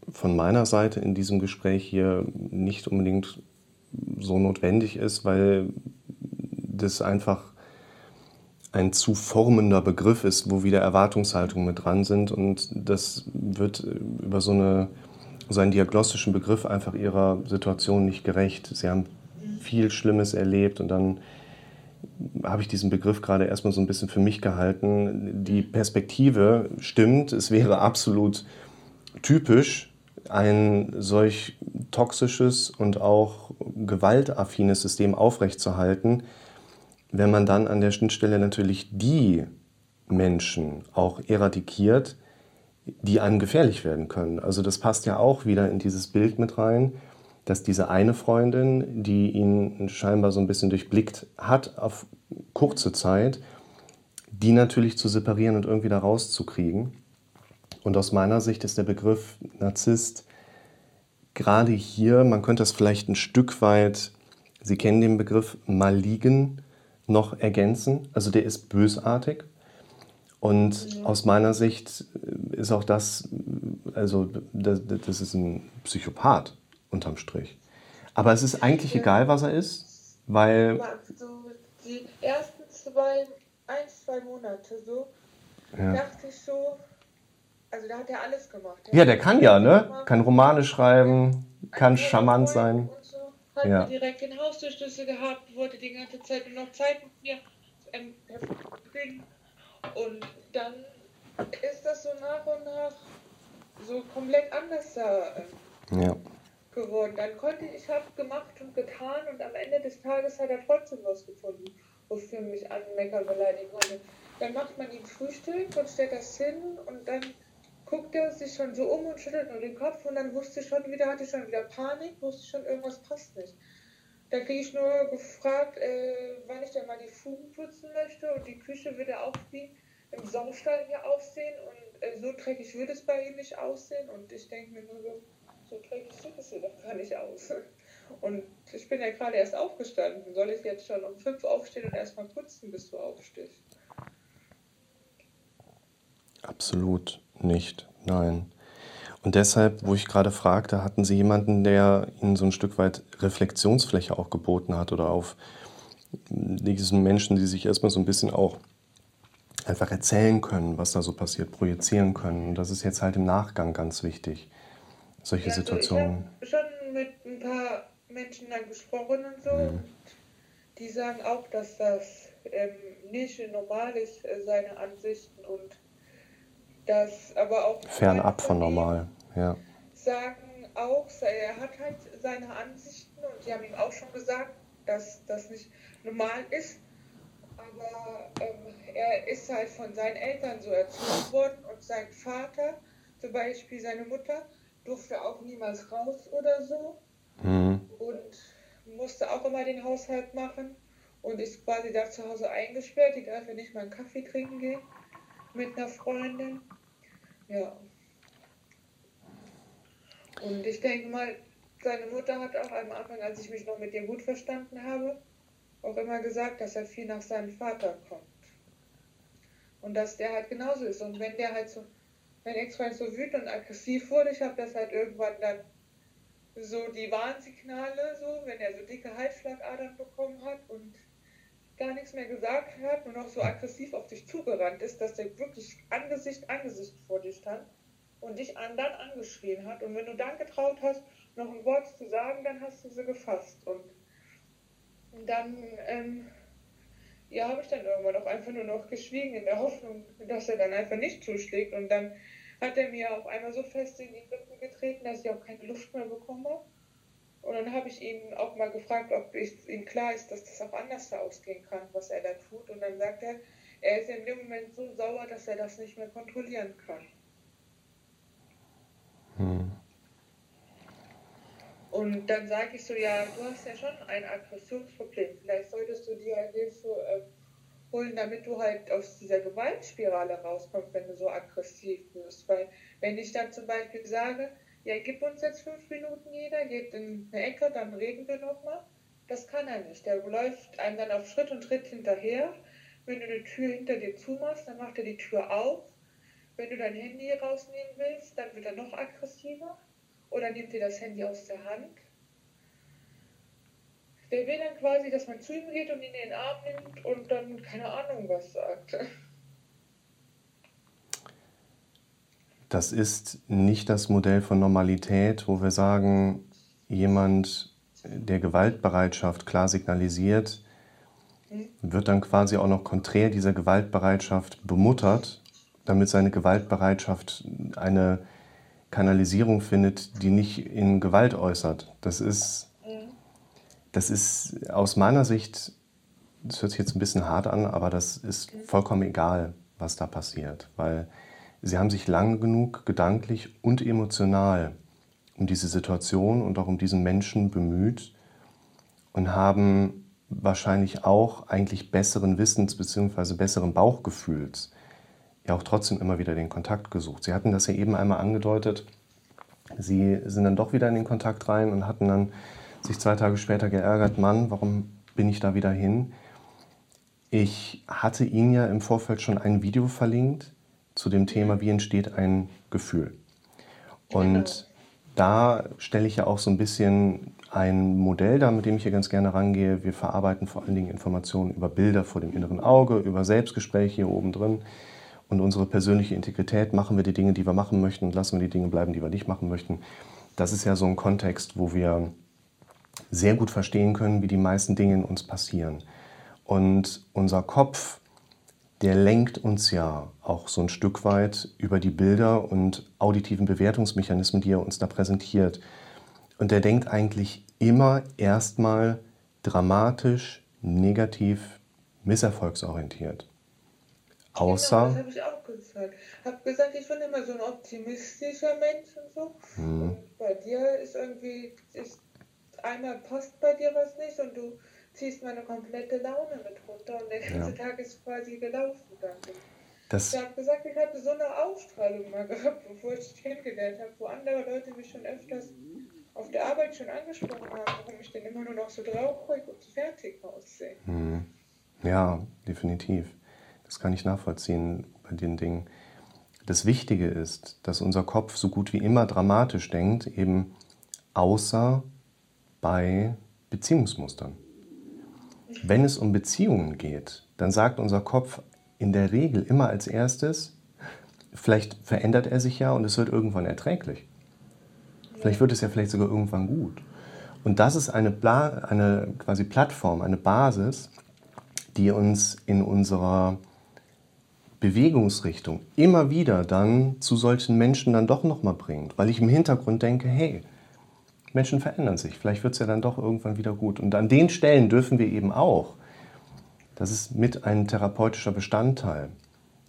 von meiner Seite in diesem Gespräch hier nicht unbedingt so notwendig ist, weil das einfach ein zu formender Begriff ist, wo wieder Erwartungshaltungen mit dran sind und das wird über so, eine, so einen diagnostischen Begriff einfach ihrer Situation nicht gerecht. Sie haben viel Schlimmes erlebt und dann habe ich diesen Begriff gerade erstmal so ein bisschen für mich gehalten. Die Perspektive stimmt, es wäre absolut typisch, ein solch toxisches und auch gewaltaffines System aufrechtzuerhalten, wenn man dann an der Schnittstelle natürlich die Menschen auch eradikiert, die einem gefährlich werden können. Also das passt ja auch wieder in dieses Bild mit rein, dass diese eine Freundin, die ihn scheinbar so ein bisschen durchblickt hat auf kurze Zeit, die natürlich zu separieren und irgendwie da rauszukriegen. Und aus meiner Sicht ist der Begriff Narzisst gerade hier, man könnte es vielleicht ein Stück weit, Sie kennen den Begriff maligen, noch ergänzen. Also der ist bösartig. Und mhm. aus meiner Sicht ist auch das, also das, das, ist ein Psychopath unterm Strich. Aber es ist eigentlich ja. egal, was er ist, weil. So die ersten zwei, ein, zwei Monate so, ja. dachte ich so, also da hat er alles gemacht. Der ja, der kann ja, ne? Kann Romane schreiben, kann charmant sein. So. Hat ja. direkt den Haustürschlüssel gehabt, wollte die ganze Zeit nur noch Zeit mit mir ähm. Und dann ist das so nach und nach so komplett anders da ähm, ja. geworden. Dann konnte ich, ich habe gemacht und getan und am Ende des Tages hat er trotzdem was gefunden, wofür mich anmeckern beleidigen konnte. Dann macht man ihm Frühstück und stellt das hin und dann guckte er sich schon so um und schüttelt nur den Kopf und dann wusste ich schon wieder, hatte ich schon wieder Panik, wusste schon, irgendwas passt nicht. Dann kriege ich nur gefragt, äh, wann ich denn mal die Fugen putzen möchte und die Küche würde auch wie im Saustall hier aussehen und äh, so dreckig würde es bei ihm nicht aussehen und ich denke mir nur so, so dreckig sieht es hier doch gar nicht aus. Und ich bin ja gerade erst aufgestanden. Soll ich jetzt schon um fünf aufstehen und erstmal putzen, bis du aufstehst? Absolut nicht, nein. Und deshalb, wo ich gerade fragte, hatten Sie jemanden, der Ihnen so ein Stück weit Reflexionsfläche auch geboten hat oder auf diesen Menschen, die sich erstmal so ein bisschen auch einfach erzählen können, was da so passiert, projizieren können. Und das ist jetzt halt im Nachgang ganz wichtig, solche ja, also Situationen. Ich habe schon mit ein paar Menschen dann gesprochen und so. Mhm. Die sagen auch, dass das ähm, nicht normal ist, äh, seine Ansichten und das aber auch. Fernab von normal, ja. Sagen auch, er hat halt seine Ansichten und die haben ihm auch schon gesagt, dass das nicht normal ist. Aber ähm, er ist halt von seinen Eltern so erzogen worden und sein Vater, zum Beispiel seine Mutter, durfte auch niemals raus oder so. Mhm. Und musste auch immer den Haushalt machen. Und ist quasi da zu Hause eingesperrt. Die darf ja nicht mal einen Kaffee trinken gehen mit einer Freundin. Ja. Und ich denke mal, seine Mutter hat auch am Anfang, als ich mich noch mit ihr gut verstanden habe, auch immer gesagt, dass er viel nach seinem Vater kommt. Und dass der halt genauso ist. Und wenn der halt so, mein Ex-Freund so wütend und aggressiv wurde, ich habe das halt irgendwann dann so die Warnsignale, so, wenn er so dicke Halsschlagadern bekommen hat und gar nichts mehr gesagt hat, nur noch so aggressiv auf dich zugerannt ist, dass der wirklich Angesicht Angesicht vor dir stand und dich an, dann angeschrien hat. Und wenn du dann getraut hast, noch ein Wort zu sagen, dann hast du sie gefasst. Und, und dann, ähm, ja, habe ich dann irgendwann auch einfach nur noch geschwiegen in der Hoffnung, dass er dann einfach nicht zuschlägt. Und dann hat er mir auf einmal so fest in die Rippen getreten, dass ich auch keine Luft mehr bekomme. Und dann habe ich ihn auch mal gefragt, ob es ihm klar ist, dass das auch anders ausgehen kann, was er da tut. Und dann sagt er, er ist in dem Moment so sauer, dass er das nicht mehr kontrollieren kann. Hm. Und dann sage ich so, ja, du hast ja schon ein Aggressionsproblem. Vielleicht solltest du dir Hilfe äh, holen, damit du halt aus dieser Gewaltspirale rauskommst, wenn du so aggressiv wirst. Weil wenn ich dann zum Beispiel sage, ja, gib uns jetzt fünf Minuten jeder, geht in eine Ecke, dann reden wir nochmal. Das kann er nicht. Der läuft einem dann auf Schritt und Tritt hinterher. Wenn du die Tür hinter dir zumachst, dann macht er die Tür auf. Wenn du dein Handy rausnehmen willst, dann wird er noch aggressiver. Oder nimmt dir das Handy aus der Hand. Der will dann quasi, dass man zu ihm geht und ihn in den Arm nimmt und dann keine Ahnung was sagt. Das ist nicht das Modell von Normalität, wo wir sagen, jemand, der Gewaltbereitschaft klar signalisiert, wird dann quasi auch noch konträr dieser Gewaltbereitschaft bemuttert, damit seine Gewaltbereitschaft eine Kanalisierung findet, die nicht in Gewalt äußert. Das ist, das ist aus meiner Sicht, das hört sich jetzt ein bisschen hart an, aber das ist vollkommen egal, was da passiert, weil Sie haben sich lang genug gedanklich und emotional um diese Situation und auch um diesen Menschen bemüht und haben wahrscheinlich auch eigentlich besseren Wissens bzw. besseren Bauchgefühls ja auch trotzdem immer wieder den Kontakt gesucht. Sie hatten das ja eben einmal angedeutet. Sie sind dann doch wieder in den Kontakt rein und hatten dann sich zwei Tage später geärgert, Mann, warum bin ich da wieder hin? Ich hatte Ihnen ja im Vorfeld schon ein Video verlinkt, zu dem Thema, wie entsteht ein Gefühl. Und da stelle ich ja auch so ein bisschen ein Modell dar, mit dem ich hier ganz gerne rangehe. Wir verarbeiten vor allen Dingen Informationen über Bilder vor dem inneren Auge, über Selbstgespräche hier oben drin. Und unsere persönliche Integrität, machen wir die Dinge, die wir machen möchten und lassen wir die Dinge bleiben, die wir nicht machen möchten. Das ist ja so ein Kontext, wo wir sehr gut verstehen können, wie die meisten Dinge in uns passieren. Und unser Kopf der lenkt uns ja auch so ein Stück weit über die Bilder und auditiven Bewertungsmechanismen, die er uns da präsentiert. Und der denkt eigentlich immer erstmal dramatisch, negativ, misserfolgsorientiert. Außer. Genau, das habe ich auch gesagt. Ich habe gesagt, ich bin immer so ein optimistischer Mensch und so. Hm. Und bei dir ist irgendwie, ist, einmal passt bei dir was nicht und du ziehst meine komplette Laune mit runter und der ganze ja. Tag ist quasi gelaufen dann. Das ich habe gesagt, ich hatte so eine Ausstrahlung mal gehabt, bevor ich dich kennengelernt habe, wo andere Leute mich schon öfters auf der Arbeit schon angesprochen haben, warum ich denn immer nur noch so traurig und fertig aussehe. Hm. Ja, definitiv. Das kann ich nachvollziehen bei den Dingen. Das Wichtige ist, dass unser Kopf so gut wie immer dramatisch denkt, eben außer bei Beziehungsmustern. Wenn es um Beziehungen geht, dann sagt unser Kopf in der Regel immer als erstes, vielleicht verändert er sich ja und es wird irgendwann erträglich. Vielleicht wird es ja vielleicht sogar irgendwann gut. Und das ist eine, eine quasi Plattform, eine Basis, die uns in unserer Bewegungsrichtung immer wieder dann zu solchen Menschen dann doch nochmal bringt, weil ich im Hintergrund denke, hey, Menschen verändern sich. Vielleicht wird es ja dann doch irgendwann wieder gut. Und an den Stellen dürfen wir eben auch, das ist mit ein therapeutischer Bestandteil,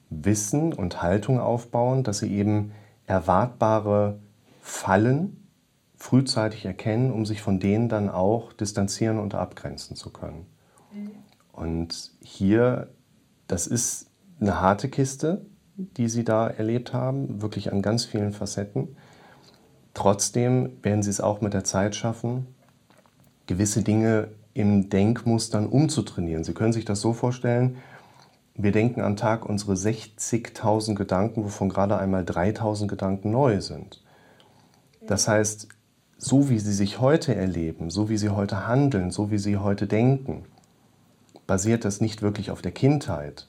Wissen und Haltung aufbauen, dass sie eben erwartbare Fallen frühzeitig erkennen, um sich von denen dann auch distanzieren und abgrenzen zu können. Mhm. Und hier, das ist eine harte Kiste, die Sie da erlebt haben, wirklich an ganz vielen Facetten. Trotzdem werden Sie es auch mit der Zeit schaffen, gewisse Dinge im Denkmustern umzutrainieren. Sie können sich das so vorstellen, wir denken am Tag unsere 60.000 Gedanken, wovon gerade einmal 3.000 Gedanken neu sind. Das heißt, so wie Sie sich heute erleben, so wie Sie heute handeln, so wie Sie heute denken, basiert das nicht wirklich auf der Kindheit,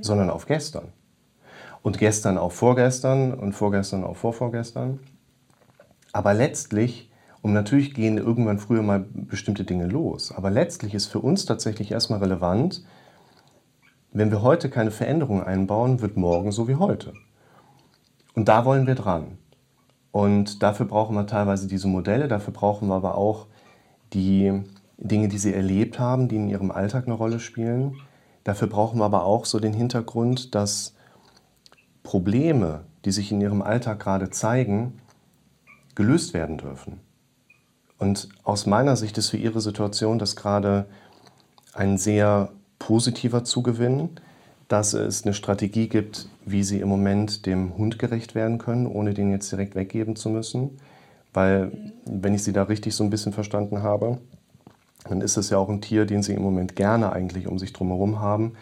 sondern auf gestern. Und gestern auf vorgestern und vorgestern auf vorvorgestern. Aber letztlich, und natürlich gehen irgendwann früher mal bestimmte Dinge los, aber letztlich ist für uns tatsächlich erstmal relevant, wenn wir heute keine Veränderung einbauen, wird morgen so wie heute. Und da wollen wir dran. Und dafür brauchen wir teilweise diese Modelle, dafür brauchen wir aber auch die Dinge, die sie erlebt haben, die in ihrem Alltag eine Rolle spielen. Dafür brauchen wir aber auch so den Hintergrund, dass Probleme, die sich in ihrem Alltag gerade zeigen, gelöst werden dürfen. Und aus meiner Sicht ist für ihre Situation das gerade ein sehr positiver Zugewinn, dass es eine Strategie gibt, wie sie im Moment dem Hund gerecht werden können, ohne den jetzt direkt weggeben zu müssen. Weil, wenn ich sie da richtig so ein bisschen verstanden habe, dann ist es ja auch ein Tier, den sie im Moment gerne eigentlich um sich drumherum haben,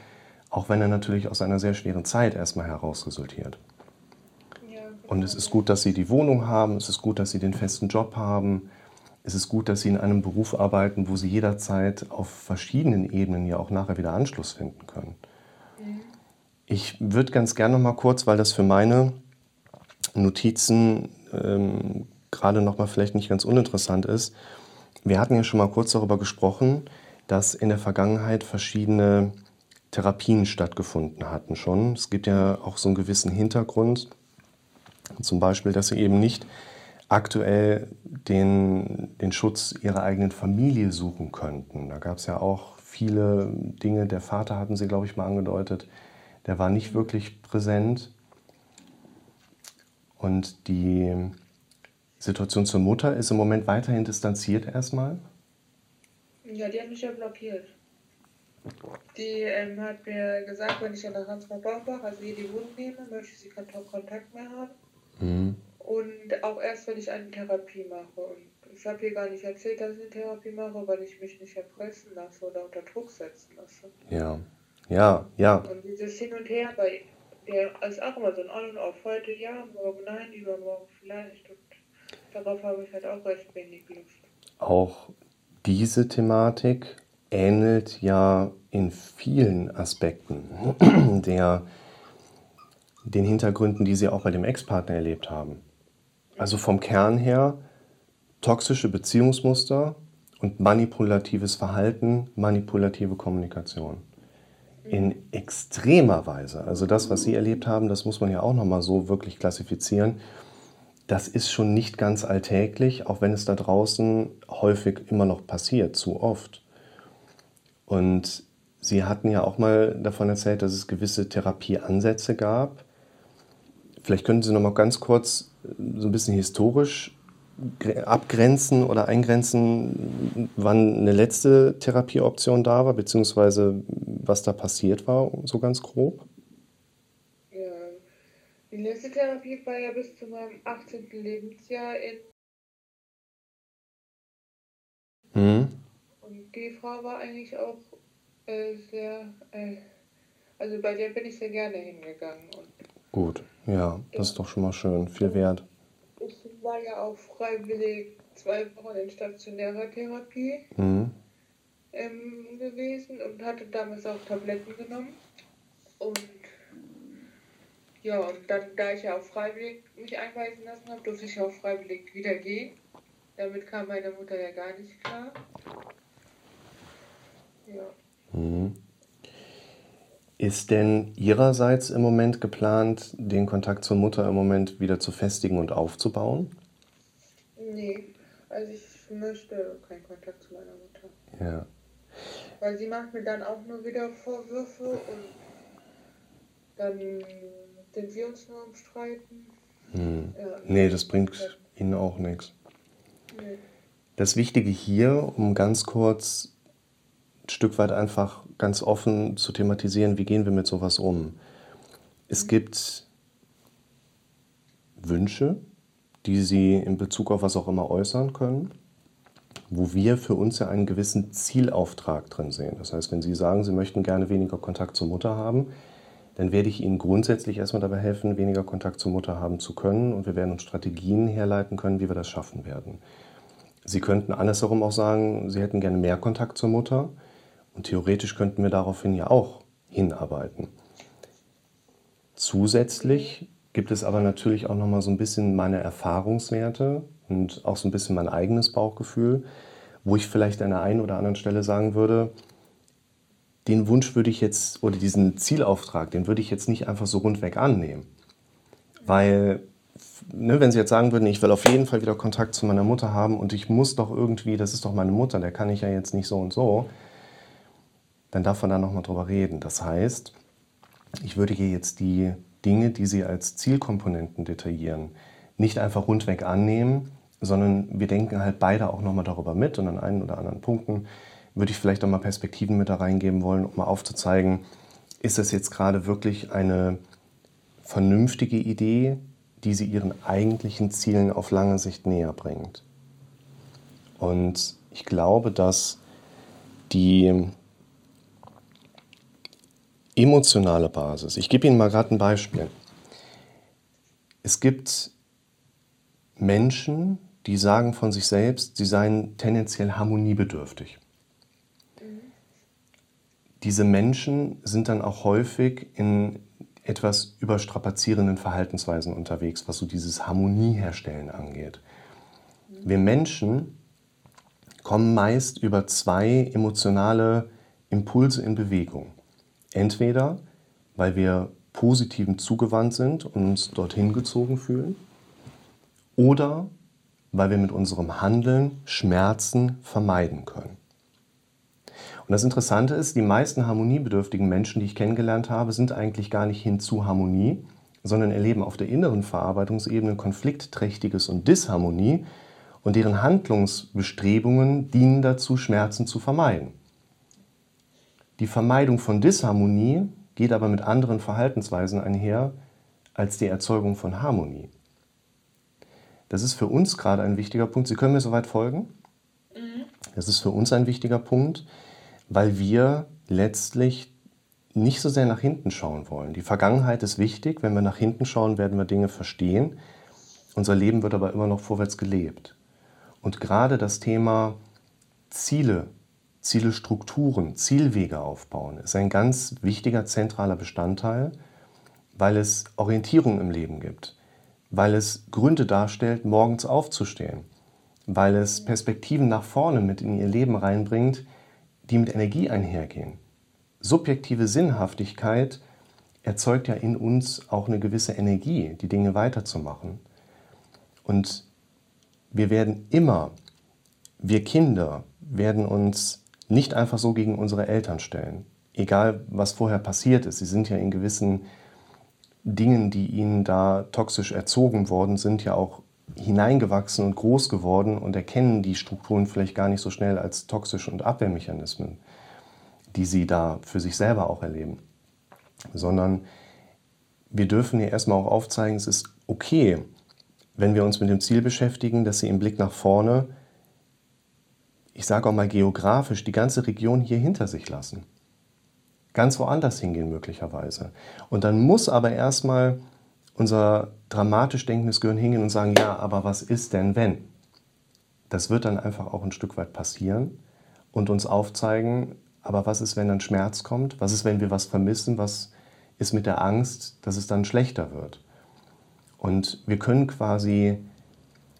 auch wenn er natürlich aus einer sehr schweren Zeit erstmal heraus resultiert. Und es ist gut, dass sie die Wohnung haben, es ist gut, dass sie den festen Job haben, es ist gut, dass sie in einem Beruf arbeiten, wo sie jederzeit auf verschiedenen Ebenen ja auch nachher wieder Anschluss finden können. Ich würde ganz gerne noch mal kurz, weil das für meine Notizen ähm, gerade noch mal vielleicht nicht ganz uninteressant ist. Wir hatten ja schon mal kurz darüber gesprochen, dass in der Vergangenheit verschiedene Therapien stattgefunden hatten schon. Es gibt ja auch so einen gewissen Hintergrund, zum Beispiel, dass sie eben nicht aktuell den, den Schutz ihrer eigenen Familie suchen könnten. Da gab es ja auch viele Dinge. Der Vater hatten Sie, glaube ich, mal angedeutet, der war nicht wirklich präsent. Und die Situation zur Mutter ist im Moment weiterhin distanziert erstmal? Ja, die hat mich ja blockiert. Die ähm, hat mir gesagt, wenn ich ja nach Hans Baumbach, also hier die Wohnung nehme, möchte sie keinen Kontakt mehr haben. Mhm. Und auch erst, wenn ich eine Therapie mache. Und ich habe ihr gar nicht erzählt, dass ich eine Therapie mache, weil ich mich nicht erpressen lasse oder unter Druck setzen lasse. Ja. Ja, ja. Und dieses Hin und Her bei der ist auch immer so ein On und Off. Heute ja, morgen nein, übermorgen vielleicht. Und darauf habe ich halt auch recht wenig Lust. Auch diese Thematik ähnelt ja in vielen Aspekten der, den Hintergründen, die Sie auch bei dem Ex-Partner erlebt haben. Also vom Kern her toxische Beziehungsmuster und manipulatives Verhalten, manipulative Kommunikation in extremer Weise, also das, was Sie erlebt haben, das muss man ja auch nochmal so wirklich klassifizieren, das ist schon nicht ganz alltäglich, auch wenn es da draußen häufig immer noch passiert, zu oft. Und Sie hatten ja auch mal davon erzählt, dass es gewisse Therapieansätze gab. Vielleicht könnten Sie noch mal ganz kurz so ein bisschen historisch abgrenzen oder eingrenzen, wann eine letzte Therapieoption da war, beziehungsweise was da passiert war, so ganz grob? Ja, die letzte Therapie war ja bis zu meinem 18. Lebensjahr in. Mhm. Und die Frau war eigentlich auch äh, sehr. Äh, also bei der bin ich sehr gerne hingegangen. Und Gut, ja, das ist doch schon mal schön, viel wert ich war ja auch freiwillig zwei Wochen in stationärer Therapie mhm. ähm, gewesen und hatte damals auch Tabletten genommen. Und ja, und dann, da ich ja auch freiwillig mich einweisen lassen habe, durfte ich auch freiwillig wieder gehen. Damit kam meine Mutter ja gar nicht klar. Ja. Mhm. Ist denn Ihrerseits im Moment geplant, den Kontakt zur Mutter im Moment wieder zu festigen und aufzubauen? Nee, also ich möchte keinen Kontakt zu meiner Mutter. Ja. Weil sie macht mir dann auch nur wieder Vorwürfe und dann sind wir uns nur am Streiten. Hm. Ja. Nee, das bringt ihnen auch nichts. Nee. Das Wichtige hier, um ganz kurz Stück weit einfach ganz offen zu thematisieren, wie gehen wir mit sowas um. Es gibt Wünsche, die Sie in Bezug auf was auch immer äußern können, wo wir für uns ja einen gewissen Zielauftrag drin sehen. Das heißt, wenn Sie sagen, Sie möchten gerne weniger Kontakt zur Mutter haben, dann werde ich Ihnen grundsätzlich erstmal dabei helfen, weniger Kontakt zur Mutter haben zu können und wir werden uns Strategien herleiten können, wie wir das schaffen werden. Sie könnten andersherum auch sagen, Sie hätten gerne mehr Kontakt zur Mutter und theoretisch könnten wir daraufhin ja auch hinarbeiten. Zusätzlich gibt es aber natürlich auch noch mal so ein bisschen meine Erfahrungswerte und auch so ein bisschen mein eigenes Bauchgefühl, wo ich vielleicht an der einen oder anderen Stelle sagen würde, den Wunsch würde ich jetzt, oder diesen Zielauftrag, den würde ich jetzt nicht einfach so rundweg annehmen. Weil, ne, wenn Sie jetzt sagen würden, ich will auf jeden Fall wieder Kontakt zu meiner Mutter haben und ich muss doch irgendwie, das ist doch meine Mutter, der kann ich ja jetzt nicht so und so, dann darf man da nochmal drüber reden. Das heißt, ich würde hier jetzt die Dinge, die Sie als Zielkomponenten detaillieren, nicht einfach rundweg annehmen, sondern wir denken halt beide auch nochmal darüber mit und an einen oder anderen Punkten würde ich vielleicht auch mal Perspektiven mit da reingeben wollen, um mal aufzuzeigen, ist das jetzt gerade wirklich eine vernünftige Idee, die sie ihren eigentlichen Zielen auf lange Sicht näher bringt. Und ich glaube, dass die emotionale Basis, ich gebe Ihnen mal gerade ein Beispiel. Es gibt Menschen, die sagen von sich selbst, sie seien tendenziell harmoniebedürftig diese Menschen sind dann auch häufig in etwas überstrapazierenden Verhaltensweisen unterwegs, was so dieses Harmonieherstellen angeht. Wir Menschen kommen meist über zwei emotionale Impulse in Bewegung. Entweder weil wir positivem zugewandt sind und uns dorthin gezogen fühlen, oder weil wir mit unserem Handeln Schmerzen vermeiden können. Und das Interessante ist, die meisten harmoniebedürftigen Menschen, die ich kennengelernt habe, sind eigentlich gar nicht hin zu Harmonie, sondern erleben auf der inneren Verarbeitungsebene Konfliktträchtiges und Disharmonie und deren Handlungsbestrebungen dienen dazu, Schmerzen zu vermeiden. Die Vermeidung von Disharmonie geht aber mit anderen Verhaltensweisen einher als die Erzeugung von Harmonie. Das ist für uns gerade ein wichtiger Punkt. Sie können mir soweit folgen? Mhm. Das ist für uns ein wichtiger Punkt, weil wir letztlich nicht so sehr nach hinten schauen wollen. Die Vergangenheit ist wichtig. Wenn wir nach hinten schauen, werden wir Dinge verstehen. Unser Leben wird aber immer noch vorwärts gelebt. Und gerade das Thema Ziele, Ziele, Strukturen, Zielwege aufbauen ist ein ganz wichtiger zentraler Bestandteil, weil es Orientierung im Leben gibt, weil es Gründe darstellt, morgens aufzustehen, weil es Perspektiven nach vorne mit in ihr Leben reinbringt, die mit Energie einhergehen. Subjektive Sinnhaftigkeit erzeugt ja in uns auch eine gewisse Energie, die Dinge weiterzumachen. Und wir werden immer, wir Kinder, werden uns nicht einfach so gegen unsere Eltern stellen. Egal, was vorher passiert ist. Sie sind ja in gewissen Dingen, die ihnen da toxisch erzogen worden sind, ja auch hineingewachsen und groß geworden und erkennen die Strukturen vielleicht gar nicht so schnell als toxisch und Abwehrmechanismen, die sie da für sich selber auch erleben. Sondern wir dürfen hier erstmal auch aufzeigen, es ist okay, wenn wir uns mit dem Ziel beschäftigen, dass sie im Blick nach vorne, ich sage auch mal geografisch, die ganze Region hier hinter sich lassen. Ganz woanders hingehen möglicherweise. Und dann muss aber erstmal unser dramatisch denkendes Gehirn hingehen und sagen, ja, aber was ist denn wenn? Das wird dann einfach auch ein Stück weit passieren und uns aufzeigen, aber was ist, wenn dann Schmerz kommt? Was ist, wenn wir was vermissen? Was ist mit der Angst, dass es dann schlechter wird? Und wir können quasi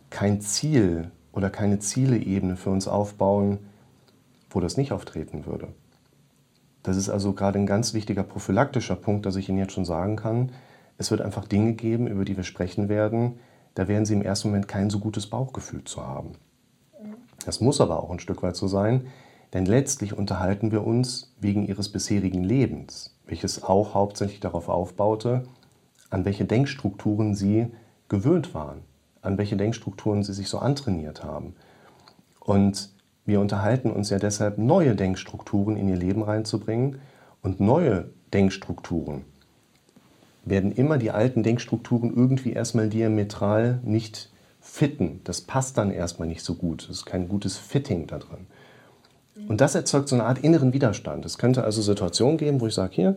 kein Ziel oder keine Zieleebene für uns aufbauen, wo das nicht auftreten würde. Das ist also gerade ein ganz wichtiger prophylaktischer Punkt, dass ich Ihnen jetzt schon sagen kann, es wird einfach Dinge geben, über die wir sprechen werden, da werden Sie im ersten Moment kein so gutes Bauchgefühl zu haben. Das muss aber auch ein Stück weit so sein, denn letztlich unterhalten wir uns wegen Ihres bisherigen Lebens, welches auch hauptsächlich darauf aufbaute, an welche Denkstrukturen Sie gewöhnt waren, an welche Denkstrukturen sie sich so antrainiert haben. Und wir unterhalten uns ja deshalb, neue Denkstrukturen in ihr Leben reinzubringen. Und neue Denkstrukturen werden immer die alten Denkstrukturen irgendwie erstmal diametral nicht fitten. Das passt dann erstmal nicht so gut. Es ist kein gutes Fitting da drin. Und das erzeugt so eine Art inneren Widerstand. Es könnte also Situationen geben, wo ich sage, hier,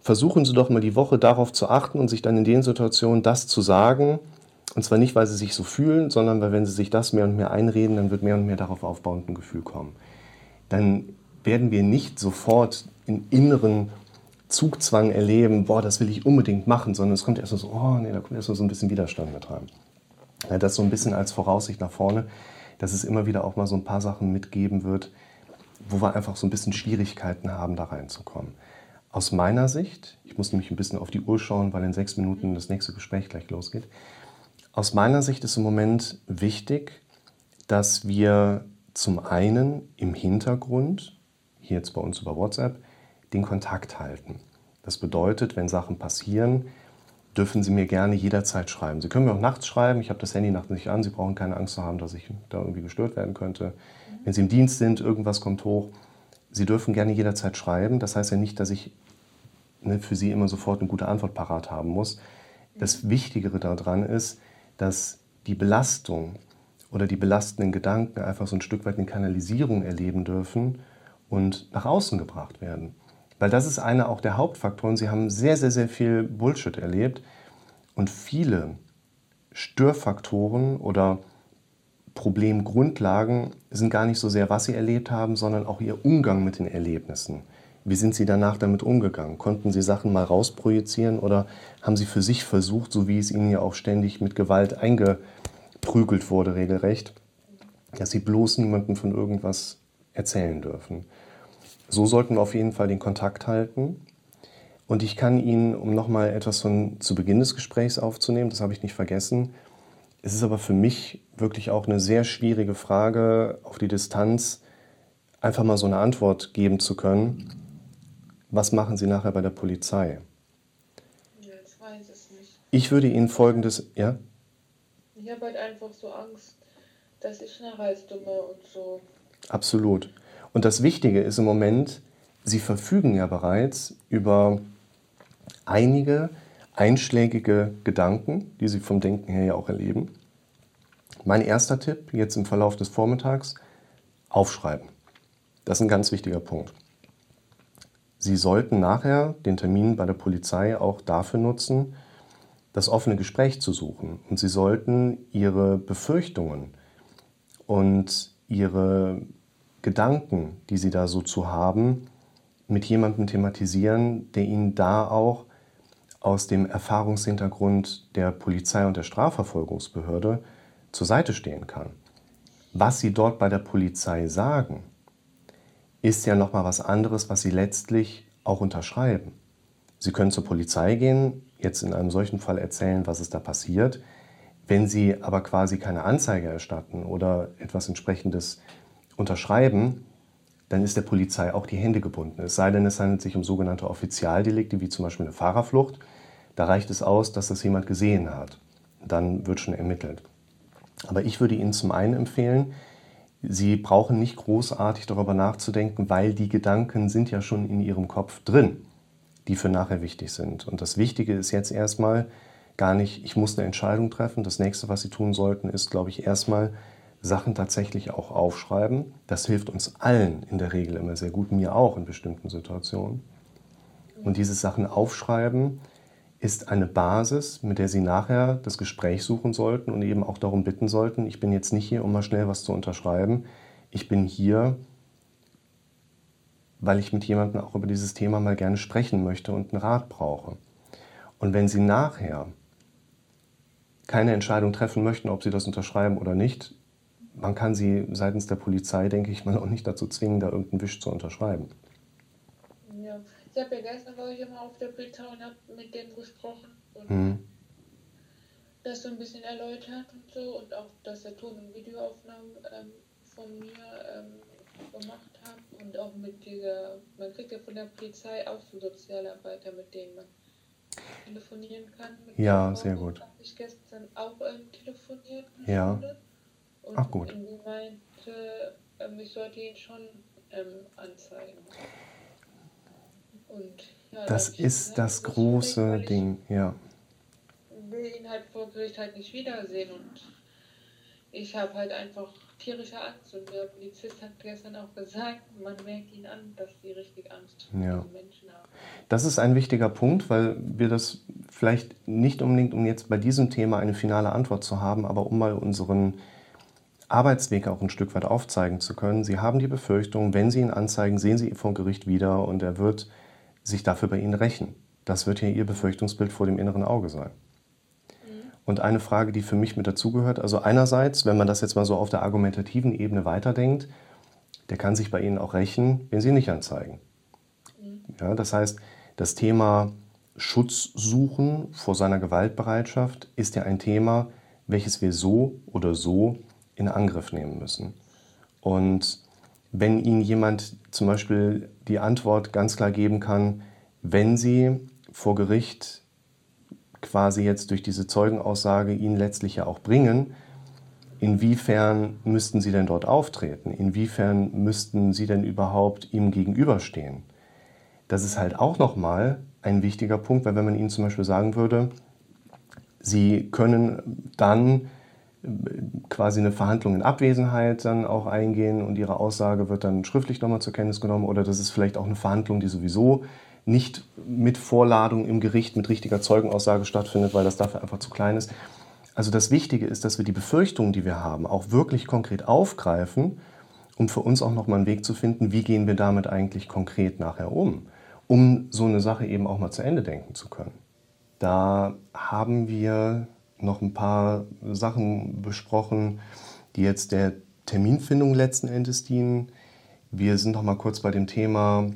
versuchen Sie doch mal die Woche darauf zu achten und sich dann in den Situationen das zu sagen. Und zwar nicht, weil Sie sich so fühlen, sondern weil wenn Sie sich das mehr und mehr einreden, dann wird mehr und mehr darauf aufbauend ein Gefühl kommen. Dann werden wir nicht sofort in inneren Zugzwang erleben, boah, das will ich unbedingt machen, sondern es kommt erst so, oh nee, da kommt erst so ein bisschen Widerstand mit rein. Ja, das so ein bisschen als Voraussicht nach vorne, dass es immer wieder auch mal so ein paar Sachen mitgeben wird, wo wir einfach so ein bisschen Schwierigkeiten haben, da reinzukommen. Aus meiner Sicht, ich muss nämlich ein bisschen auf die Uhr schauen, weil in sechs Minuten das nächste Gespräch gleich losgeht. Aus meiner Sicht ist im Moment wichtig, dass wir zum einen im Hintergrund, hier jetzt bei uns über WhatsApp, den Kontakt halten. Das bedeutet, wenn Sachen passieren, dürfen Sie mir gerne jederzeit schreiben. Sie können mir auch nachts schreiben. Ich habe das Handy nachts nicht an. Sie brauchen keine Angst zu haben, dass ich da irgendwie gestört werden könnte. Wenn Sie im Dienst sind, irgendwas kommt hoch, Sie dürfen gerne jederzeit schreiben. Das heißt ja nicht, dass ich ne, für Sie immer sofort eine gute Antwort parat haben muss. Das Wichtigere daran ist, dass die Belastung oder die belastenden Gedanken einfach so ein Stück weit in Kanalisierung erleben dürfen und nach außen gebracht werden. Weil das ist einer auch der Hauptfaktoren. Sie haben sehr, sehr, sehr viel Bullshit erlebt und viele Störfaktoren oder Problemgrundlagen sind gar nicht so sehr, was sie erlebt haben, sondern auch ihr Umgang mit den Erlebnissen. Wie sind sie danach damit umgegangen? Konnten sie Sachen mal rausprojizieren oder haben sie für sich versucht, so wie es ihnen ja auch ständig mit Gewalt eingeprügelt wurde, regelrecht, dass sie bloß niemandem von irgendwas erzählen dürfen? So sollten wir auf jeden Fall den Kontakt halten. Und ich kann Ihnen, um nochmal etwas von zu Beginn des Gesprächs aufzunehmen, das habe ich nicht vergessen, es ist aber für mich wirklich auch eine sehr schwierige Frage, auf die Distanz einfach mal so eine Antwort geben zu können. Was machen Sie nachher bei der Polizei? Ja, ich weiß es nicht. Ich würde Ihnen folgendes, ja? Ich habe halt einfach so Angst, dass ich nachher als Dumme und so. Absolut. Und das Wichtige ist im Moment, Sie verfügen ja bereits über einige einschlägige Gedanken, die Sie vom Denken her ja auch erleben. Mein erster Tipp jetzt im Verlauf des Vormittags, aufschreiben. Das ist ein ganz wichtiger Punkt. Sie sollten nachher den Termin bei der Polizei auch dafür nutzen, das offene Gespräch zu suchen. Und Sie sollten Ihre Befürchtungen und Ihre Gedanken, die Sie da so zu haben, mit jemandem thematisieren, der Ihnen da auch aus dem Erfahrungshintergrund der Polizei und der Strafverfolgungsbehörde zur Seite stehen kann. Was Sie dort bei der Polizei sagen, ist ja nochmal was anderes, was Sie letztlich auch unterschreiben. Sie können zur Polizei gehen, jetzt in einem solchen Fall erzählen, was ist da passiert. Wenn Sie aber quasi keine Anzeige erstatten oder etwas entsprechendes unterschreiben, dann ist der Polizei auch die Hände gebunden. Es sei denn, es handelt sich um sogenannte Offizialdelikte, wie zum Beispiel eine Fahrerflucht. Da reicht es aus, dass das jemand gesehen hat. Dann wird schon ermittelt. Aber ich würde Ihnen zum einen empfehlen, Sie brauchen nicht großartig darüber nachzudenken, weil die Gedanken sind ja schon in Ihrem Kopf drin, die für nachher wichtig sind. Und das Wichtige ist jetzt erstmal gar nicht, ich muss eine Entscheidung treffen. Das nächste, was Sie tun sollten, ist, glaube ich, erstmal Sachen tatsächlich auch aufschreiben. Das hilft uns allen in der Regel immer sehr gut, mir auch in bestimmten Situationen. Und diese Sachen aufschreiben ist eine Basis, mit der Sie nachher das Gespräch suchen sollten und eben auch darum bitten sollten, ich bin jetzt nicht hier, um mal schnell was zu unterschreiben. Ich bin hier, weil ich mit jemandem auch über dieses Thema mal gerne sprechen möchte und einen Rat brauche. Und wenn Sie nachher keine Entscheidung treffen möchten, ob Sie das unterschreiben oder nicht, man kann sie seitens der Polizei, denke ich mal, auch nicht dazu zwingen, da irgendeinen Wisch zu unterschreiben. Ja, ich habe ja gestern war ich immer auf der Polizei und habe mit denen gesprochen und mhm. das so ein bisschen erläutert und so und auch, dass er Ton- und Videoaufnahmen ähm, von mir ähm, gemacht hat und auch mit dieser, man kriegt ja von der Polizei auch so Sozialarbeiter, mit denen man telefonieren kann. ja, sehr gut. Ich gestern Ja. Schule. Und Ach, gut. sie meinte, ähm, ich sollte ihn schon ähm, anzeigen. Das ist das große Ding, ja. Ich will ihn halt vor Gericht halt nicht wiedersehen und ich habe halt einfach tierische Angst und der Polizist hat gestern auch gesagt, man merkt ihn an, dass die richtig Angst vor Ja. Menschen haben. Das ist ein wichtiger Punkt, weil wir das vielleicht nicht unbedingt, um jetzt bei diesem Thema eine finale Antwort zu haben, aber um mal unseren Arbeitsweg auch ein Stück weit aufzeigen zu können. Sie haben die Befürchtung, wenn Sie ihn anzeigen, sehen Sie ihn vor Gericht wieder und er wird sich dafür bei Ihnen rächen. Das wird ja Ihr Befürchtungsbild vor dem inneren Auge sein. Und eine Frage, die für mich mit dazugehört, also einerseits, wenn man das jetzt mal so auf der argumentativen Ebene weiterdenkt, der kann sich bei Ihnen auch rächen, wenn Sie nicht anzeigen. Ja, das heißt, das Thema Schutz suchen vor seiner Gewaltbereitschaft ist ja ein Thema, welches wir so oder so in Angriff nehmen müssen. Und wenn Ihnen jemand zum Beispiel die Antwort ganz klar geben kann, wenn Sie vor Gericht quasi jetzt durch diese Zeugenaussage ihn letztlich ja auch bringen, inwiefern müssten Sie denn dort auftreten? Inwiefern müssten Sie denn überhaupt ihm gegenüberstehen? Das ist halt auch nochmal ein wichtiger Punkt, weil wenn man Ihnen zum Beispiel sagen würde, Sie können dann quasi eine Verhandlung in Abwesenheit dann auch eingehen und Ihre Aussage wird dann schriftlich nochmal zur Kenntnis genommen oder das ist vielleicht auch eine Verhandlung, die sowieso nicht mit Vorladung im Gericht mit richtiger Zeugenaussage stattfindet, weil das dafür einfach zu klein ist. Also das Wichtige ist, dass wir die Befürchtungen, die wir haben, auch wirklich konkret aufgreifen, um für uns auch nochmal einen Weg zu finden, wie gehen wir damit eigentlich konkret nachher um, um so eine Sache eben auch mal zu Ende denken zu können. Da haben wir noch ein paar Sachen besprochen, die jetzt der Terminfindung letzten Endes dienen. Wir sind noch mal kurz bei dem Thema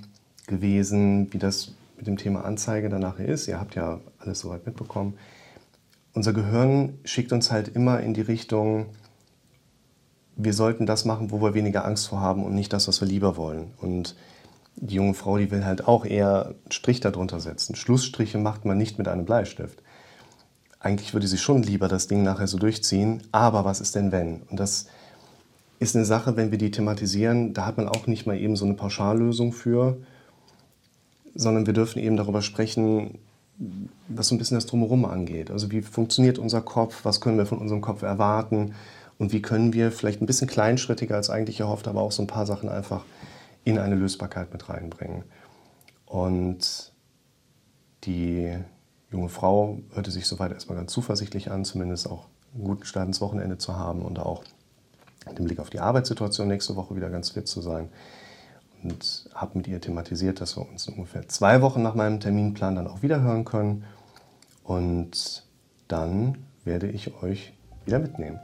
gewesen, wie das mit dem Thema Anzeige danach ist. Ihr habt ja alles soweit mitbekommen. Unser Gehirn schickt uns halt immer in die Richtung, wir sollten das machen, wo wir weniger Angst vor haben und nicht das, was wir lieber wollen. Und die junge Frau, die will halt auch eher einen Strich darunter setzen. Schlussstriche macht man nicht mit einem Bleistift. Eigentlich würde sie schon lieber das Ding nachher so durchziehen, aber was ist denn wenn? Und das ist eine Sache, wenn wir die thematisieren, da hat man auch nicht mal eben so eine Pauschallösung für, sondern wir dürfen eben darüber sprechen, was so ein bisschen das Drumherum angeht. Also wie funktioniert unser Kopf, was können wir von unserem Kopf erwarten und wie können wir vielleicht ein bisschen kleinschrittiger als eigentlich erhofft, aber auch so ein paar Sachen einfach in eine Lösbarkeit mit reinbringen. Und die junge Frau hörte sich soweit erstmal ganz zuversichtlich an, zumindest auch einen guten Start ins Wochenende zu haben und auch mit dem Blick auf die Arbeitssituation nächste Woche wieder ganz fit zu sein. Und habe mit ihr thematisiert, dass wir uns ungefähr zwei Wochen nach meinem Terminplan dann auch wieder hören können. Und dann werde ich euch wieder mitnehmen.